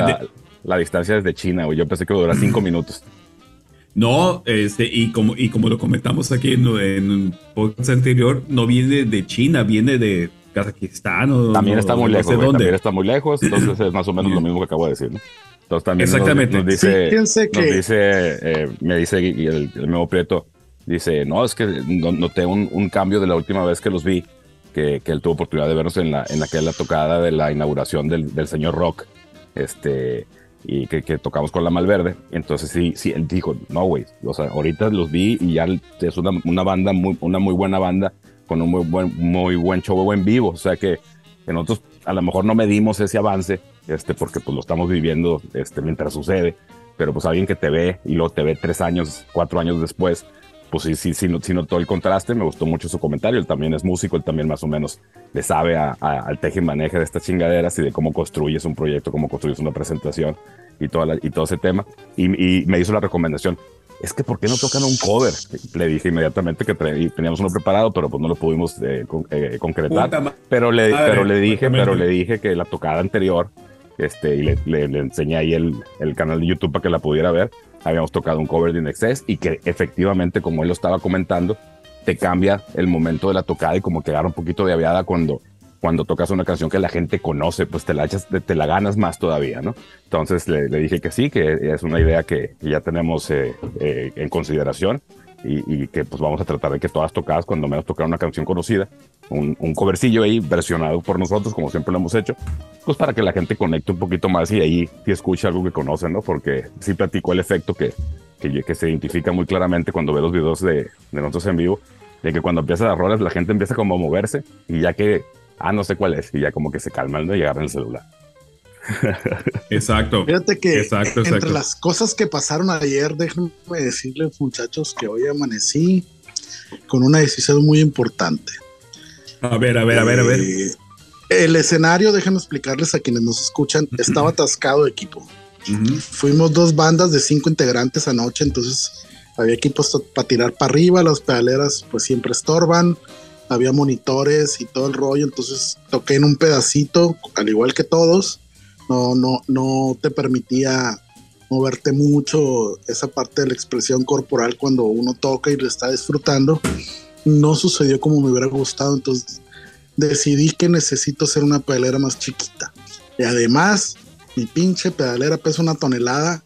la, distancia desde China, güey. Yo pensé que durara cinco minutos. No, este, y como, y como lo comentamos aquí en, un podcast anterior, no viene de China, viene de Kazajistán o También está muy lejos, güey, también está muy lejos, entonces es más o menos lo mismo que acabo de decir, ¿no? Entonces también Exactamente. Nos, dice, nos dice eh, me dice el, el nuevo Prieto, Dice, no, es que noté un, un, cambio de la última vez que los vi, que, que, él tuvo oportunidad de vernos en, la, en aquella tocada de la inauguración del, del señor Rock, este, y que, que, tocamos con la Malverde. Entonces sí, sí, él dijo, no, güey, o sea, ahorita los vi y ya es una, una banda, muy, una muy buena banda, con un muy buen, muy buen show en vivo. O sea que, que nosotros a lo mejor no medimos ese avance, este, porque pues lo estamos viviendo este, mientras sucede, pero pues alguien que te ve y luego te ve tres años, cuatro años después, pues sí, sí, sí, sí notó el contraste, me gustó mucho su comentario, él también es músico, él también más o menos le sabe al teje y maneje de estas chingaderas y de cómo construyes un proyecto, cómo construyes una presentación y, toda y todo ese tema. Y, me hizo la recomendación, es que ¿por qué no tocan un cover? Le dije inmediatamente que teníamos uno preparado, pero pues no lo pudimos eh, eh, concretar. Pero le, pero le dije, pero le dije que la tocada anterior, este, y le, le, enseñé ahí el, el canal de YouTube para que la pudiera ver habíamos tocado un cover de Inexcess y que efectivamente, como él lo estaba comentando, te cambia el momento de la tocada y como que un poquito de aviada cuando, cuando tocas una canción que la gente conoce, pues te la, echas, te la ganas más todavía, ¿no? Entonces le, dije que sí, que es una idea que, ya tenemos eh, eh, en consideración y, que pues vamos a tratar de que todas tocadas, cuando menos tocar una canción conocida, un, un, covercillo ahí versionado por nosotros, como siempre lo hemos hecho, pues para que la gente conecte un poquito más y ahí sí escuche algo que conocen, ¿no? Porque sí platicó el efecto que, que, que, se identifica muy claramente cuando ve los videos de, de nosotros en vivo, de que cuando empieza las rolas la gente empieza como a moverse y ya que, ah, no sé cuál es, y ya como que se calman ¿no? y agarran el celular. Exacto. Fíjate que entre las cosas que pasaron ayer, déjenme decirles, muchachos, que hoy amanecí con una decisión muy importante. A ver, a ver, a ver, a ver. Eh, el escenario, déjenme explicarles a quienes nos escuchan, estaba atascado de equipo. Fuimos dos bandas de cinco integrantes anoche, entonces había equipos para tirar para arriba, las pedaleras pues siempre estorban, había monitores y todo el rollo, entonces toqué en un pedacito, al igual que todos, no, no, no te permitía moverte mucho esa parte de la expresión corporal cuando uno toca y lo está disfrutando. No sucedió como me hubiera gustado, entonces decidí que necesito hacer una pedalera más chiquita. Y además, mi pinche pedalera pesa una tonelada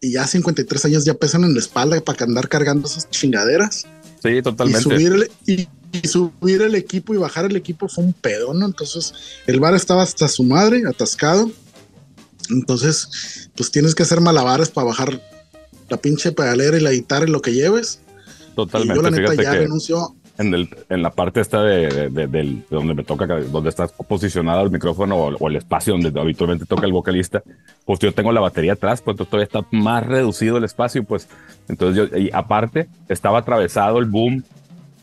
y ya 53 años ya pesan en la espalda para andar cargando esas chingaderas. Sí, totalmente. Y subir, y, subir el equipo y bajar el equipo fue un pedo, ¿no? Entonces el bar estaba hasta su madre, atascado. Entonces, pues tienes que hacer malabares para bajar la pinche pedalera y la guitarra y lo que lleves. Totalmente. yo la neta ya renunció en, el, en la parte esta de, de, donde me toca, donde está posicionado el micrófono o, el espacio donde habitualmente toca el vocalista, pues yo tengo la batería atrás, pues todavía está más reducido el espacio, pues entonces yo, y aparte estaba atravesado el boom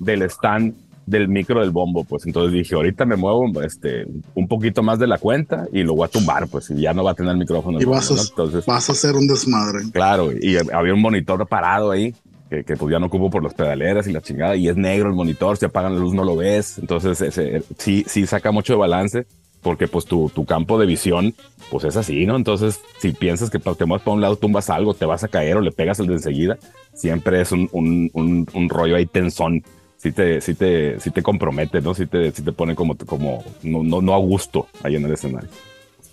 del stand del micro del bombo, pues entonces dije, ahorita me muevo este, un poquito más de la cuenta y lo voy a tumbar, pues y ya no va a tener el micrófono. Y vas, a, entonces, vas a hacer un desmadre. Claro, y había un monitor parado ahí que, que, pues ya no ocupo por las pedaleras y la chingada, y es negro el monitor, si apagan la luz no lo ves, entonces ese, sí, sí saca mucho de balance, porque pues tu, tu campo de visión, pues es así, ¿no? Entonces, si piensas que te mueves para un lado, tumbas algo, te vas a caer o le pegas el de enseguida, siempre es un, un, un, rollo ahí tensón, si te, si te, si te compromete, ¿no? Si te, si te pone como, como no, no, no a gusto ahí en el escenario.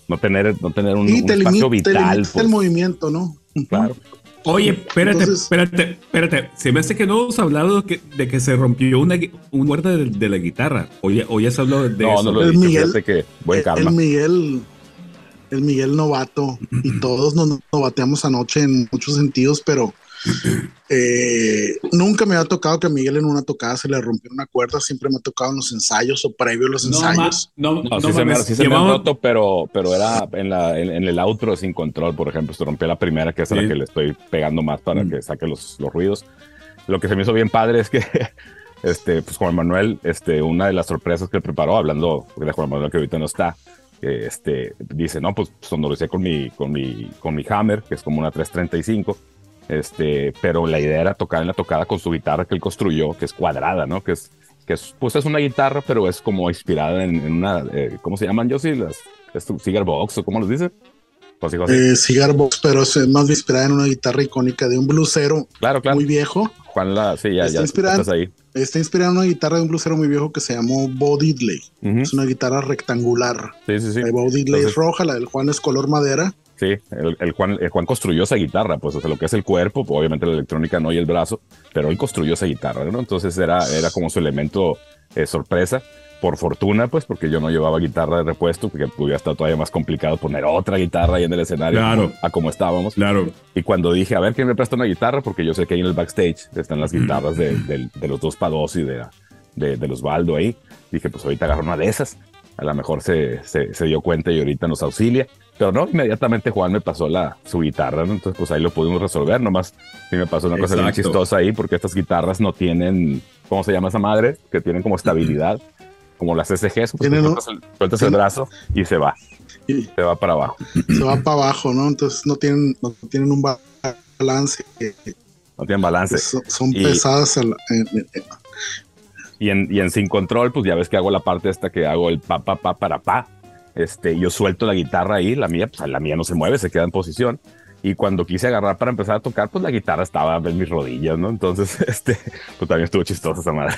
No tener, no tener un, espacio vital. Te el pues. movimiento, ¿no? Claro. Oye, espérate, espérate, espérate. Se me hace que no hemos hablado de que, se rompió una, un cuerda de, la guitarra. Oye, o ya se habló de no, eso. No, lo el Miguel, que buen El Miguel, el Miguel novato. Y todos nos novateamos anoche en muchos sentidos, pero eh, nunca me ha tocado que a Miguel en una tocada se le rompiera una cuerda, siempre me ha tocado en los ensayos o previo a los ensayos. No, no, sí, se me, sí se me, han roto, pero, pero era en, la, en, el outro sin control, por ejemplo, se rompió la primera, que es la que le estoy pegando más para mm. que saque los, los ruidos. Lo que se me hizo bien padre es que este, pues Juan Manuel, este, una de las sorpresas que preparó, hablando de Juan Manuel que ahorita no está, este, dice, no, pues sonoricé con mi, con mi, con mi Hammer, que es como una 335, este, pero la idea era tocar en la tocada con su guitarra que él construyó, que es cuadrada, ¿no? Que es, que es, pues es una guitarra, pero es como inspirada en, una, eh, ¿cómo se llaman, Josie? Las, Cigar Box, o cómo los dice? Pues, eh, Cigar Box, pero es más inspirada en una guitarra icónica de un blusero claro, claro. muy viejo. Juan la, sí, ya, está ya inspirada, estás ahí. Está inspirada en una guitarra de un blusero muy viejo que se llamó Bo Diddley. Es una guitarra rectangular. Sí, sí, sí. La Bo Diddley es roja, la del Juan es color madera. Sí, el, Juan, Juan, construyó esa guitarra, pues, o sea, lo que es el cuerpo, pues, obviamente la electrónica no y el brazo, pero él construyó esa guitarra, ¿no? Entonces era, era como su elemento eh, sorpresa. Por fortuna, pues, porque yo no llevaba guitarra de repuesto, porque hubiera estado todavía más complicado poner otra guitarra ahí en el escenario claro. a como estábamos. Claro. Y cuando dije, a ver quién me presta una guitarra, porque yo sé que ahí en el backstage están las guitarras de, de, los dos pados y de, de, de los Baldo ahí, dije, pues ahorita agarro una de esas. A lo mejor se, se, se dio cuenta y ahorita nos auxilia. Pero no, inmediatamente Juan me pasó la, su guitarra, entonces pues ahí lo pudimos resolver, nomás sí me pasó una cosa bien chistosa ahí, porque estas guitarras no tienen, ¿cómo se llama esa madre? Que tienen como estabilidad, como las SGs, pues sueltas, el, brazo y se va, se va para abajo. Se va para abajo, ¿no? Entonces no tienen, no tienen un balance. No tienen balance. Son, pesadas. y, en, y en sin control, pues ya ves que hago la parte esta que hago el pa, pa, pa, para pa este, yo suelto la guitarra ahí, la mía, pues la mía no se mueve, se queda en posición. Y cuando quise agarrar para empezar a tocar, pues la guitarra estaba en mis rodillas, ¿no? Entonces, este, pues también estuvo chistoso esa madre.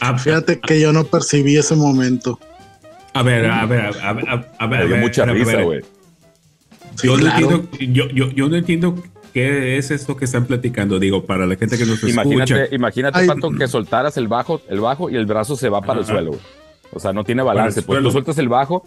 Ah, fíjate que yo no percibí ese momento. A ver, a ver, a ver, a ver. Me dio mucha risa, güey. yo, no entiendo, yo, yo, yo, no entiendo qué es esto que están platicando. Digo, para la gente que nos imagínate, escucha. Imagínate, cuánto que soltaras el bajo, el bajo y el brazo se va para el suelo, güey. O sea, no tiene balance. pues tú sueltas el bajo,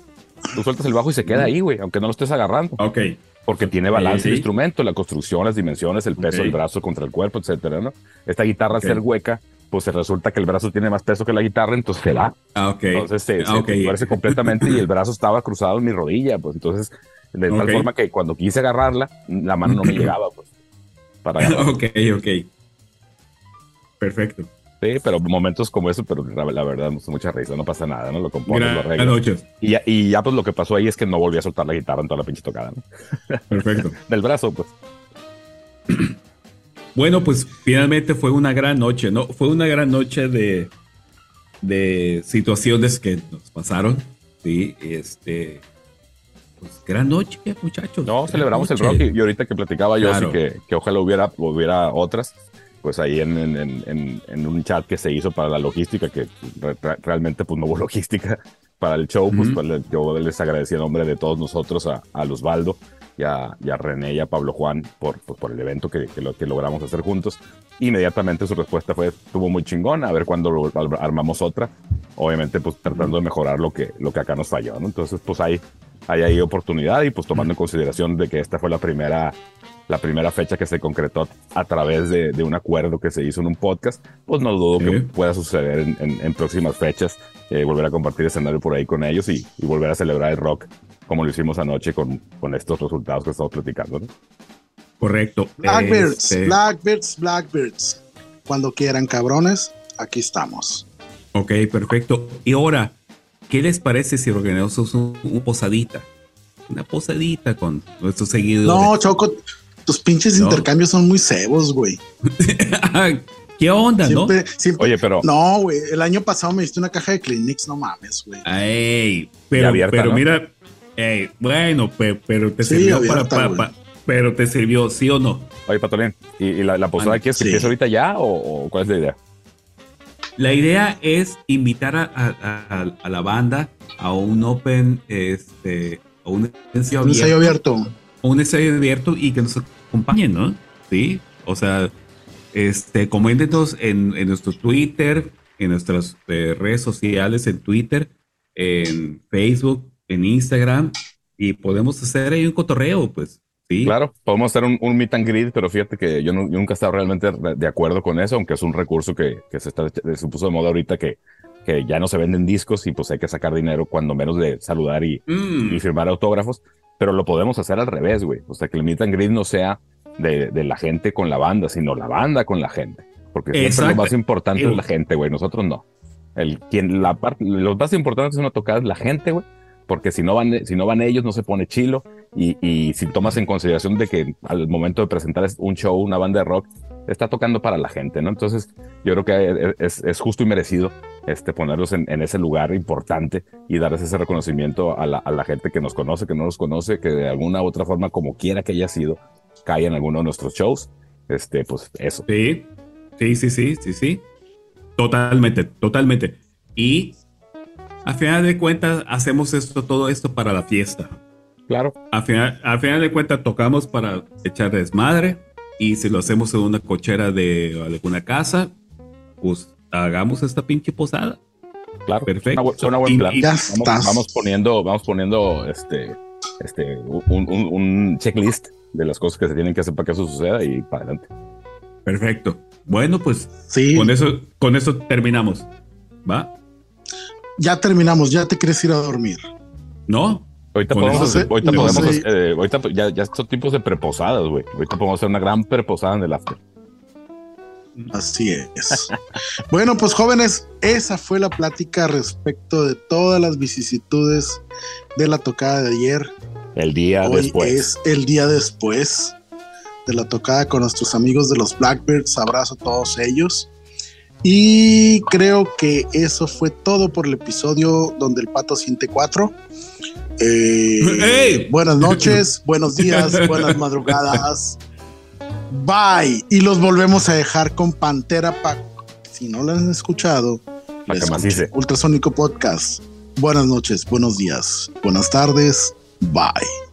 tú sueltas el bajo y se queda ahí, güey, aunque no lo estés agarrando. Ok. Porque tiene balance el instrumento, la construcción, las dimensiones, el peso del brazo contra el cuerpo, etcétera, ¿no? Esta guitarra, al ser hueca, pues se resulta que el brazo tiene más peso que la guitarra, entonces se da. Ah, ok. Entonces se, ah, completamente y el brazo estaba cruzado en mi rodilla, pues entonces, de tal forma que cuando quise agarrarla, la mano no me llegaba, pues. Para ok, ok. Perfecto. Sí, pero momentos como eso, pero la, la verdad, mucha risa, no pasa nada, ¿no? Lo compones, lo arreglas. noches. Y ya, y ya, pues lo que pasó ahí es que no volví a soltar la guitarra en toda la pinche tocada, ¿no? Perfecto. Del brazo, pues. Bueno, pues finalmente fue una gran noche, ¿no? Fue una gran noche de, de situaciones que nos pasaron, ¿sí? Este, pues gran noche, muchachos. No, celebramos el rock y, ahorita que platicaba yo, sí que, que ojalá hubiera, hubiera otras, pues ahí en, en, en, un chat que se hizo para la logística, que realmente pues no hubo logística para el show, pues, pues yo les agradecí en nombre de todos nosotros a, a Osvaldo y a, René y a Pablo Juan por, pues, por el evento que, que, lo, que logramos hacer juntos. Inmediatamente su respuesta fue, estuvo muy chingón, a ver cuándo armamos otra. Obviamente, pues tratando de mejorar lo que, lo que acá nos falló, ¿no? Entonces, pues hay, hay ahí oportunidad y pues tomando en consideración de que esta fue la primera, la primera fecha que se concretó a través de, de un acuerdo que se hizo en un podcast, pues no dudo que pueda suceder en, en, próximas fechas, eh, volver a compartir escenario por ahí con ellos y, y volver a celebrar el rock como lo hicimos anoche con, con estos resultados que estamos platicando. ¿no? Correcto. Blackbirds, este... Blackbirds, Blackbirds. Cuando quieran, cabrones, aquí estamos. Ok, perfecto. Y ahora, ¿qué les parece si organizamos una posadita? Una posadita con nuestros seguidores. No, Choco, tus pinches intercambios son muy cebos, güey. ¿Qué onda, no? Oye, pero. No, güey. El año pasado me diste una caja de Kleenex, no mames, güey. Ay, pero, pero mira, bueno, pero, te sirvió para, pero te sirvió, ¿sí o no? Oye, Patolín, ¿y, la, posada aquí es que empieza ahorita ya o, cuál es la idea? La idea es invitar a, la banda a un open, este, a un ensayo abierto. Un ensayo abierto. Un ensayo abierto y que nos acompañen, ¿no? Sí, o sea, este, coméntenos en, en nuestro Twitter, en nuestras eh, redes sociales, en Twitter, en Facebook, en Instagram y podemos hacer ahí un cotorreo, pues. Sí. Claro, podemos hacer un, meet and greet, pero fíjate que yo, nunca he estado realmente de acuerdo con eso, aunque es un recurso que, que se, está, se puso de moda ahorita que, que ya no se venden discos y pues hay que sacar dinero cuando menos de saludar y, mm. y firmar autógrafos, pero lo podemos hacer al revés, güey. O sea, que el meet and greet no sea de, de la gente con la banda, sino la banda con la gente. Porque siempre lo más importante es la gente, güey. Nosotros no. El, quien, la parte, lo más importante es una tocada es la gente, güey porque si no van, si no van ellos no se pone chilo y, y, si tomas en consideración de que al momento de presentar un show, una banda de rock, está tocando para la gente, ¿no? Entonces yo creo que es, es justo y merecido este, ponerlos en, en, ese lugar importante y darles ese reconocimiento a la, a la, gente que nos conoce, que no nos conoce, que de alguna u otra forma, como quiera que haya sido, cae en alguno de nuestros shows. Este, pues eso. Sí, sí, sí, sí, sí, sí. Totalmente, totalmente. Y a final de cuentas, hacemos esto, todo esto para la fiesta. Claro. A final, a final de cuentas, tocamos para echar desmadre. Y si lo hacemos en una cochera de alguna casa, pues hagamos esta pinche posada. Claro. Perfecto. Buen plan. vamos, poniendo, vamos poniendo este, este, un, un, checklist de las cosas que se tienen que hacer para que eso suceda y para adelante. Perfecto. Bueno, pues sí. con eso, con eso terminamos. ¿Va? ya terminamos, ya te quieres ir a dormir. ¿No? Ahorita podemos, ahorita podemos eh, ahorita ya, ya son tipos de preposadas, güey. Ahorita podemos hacer una gran preposada en el after. Así es. bueno, pues jóvenes, esa fue la plática respecto de todas las vicisitudes de la tocada de ayer. El día Hoy después. Es el día después de la tocada con nuestros amigos de los Blackbirds. Abrazo a todos ellos. Y creo que eso fue todo por el episodio donde el pato siente cuatro. Eh, buenas noches, buenos días, buenas madrugadas. Bye. Y los volvemos a dejar con Pantera Pack. Si no lo han escuchado, Ultrasónico Podcast. Buenas noches, buenos días, buenas tardes. Bye.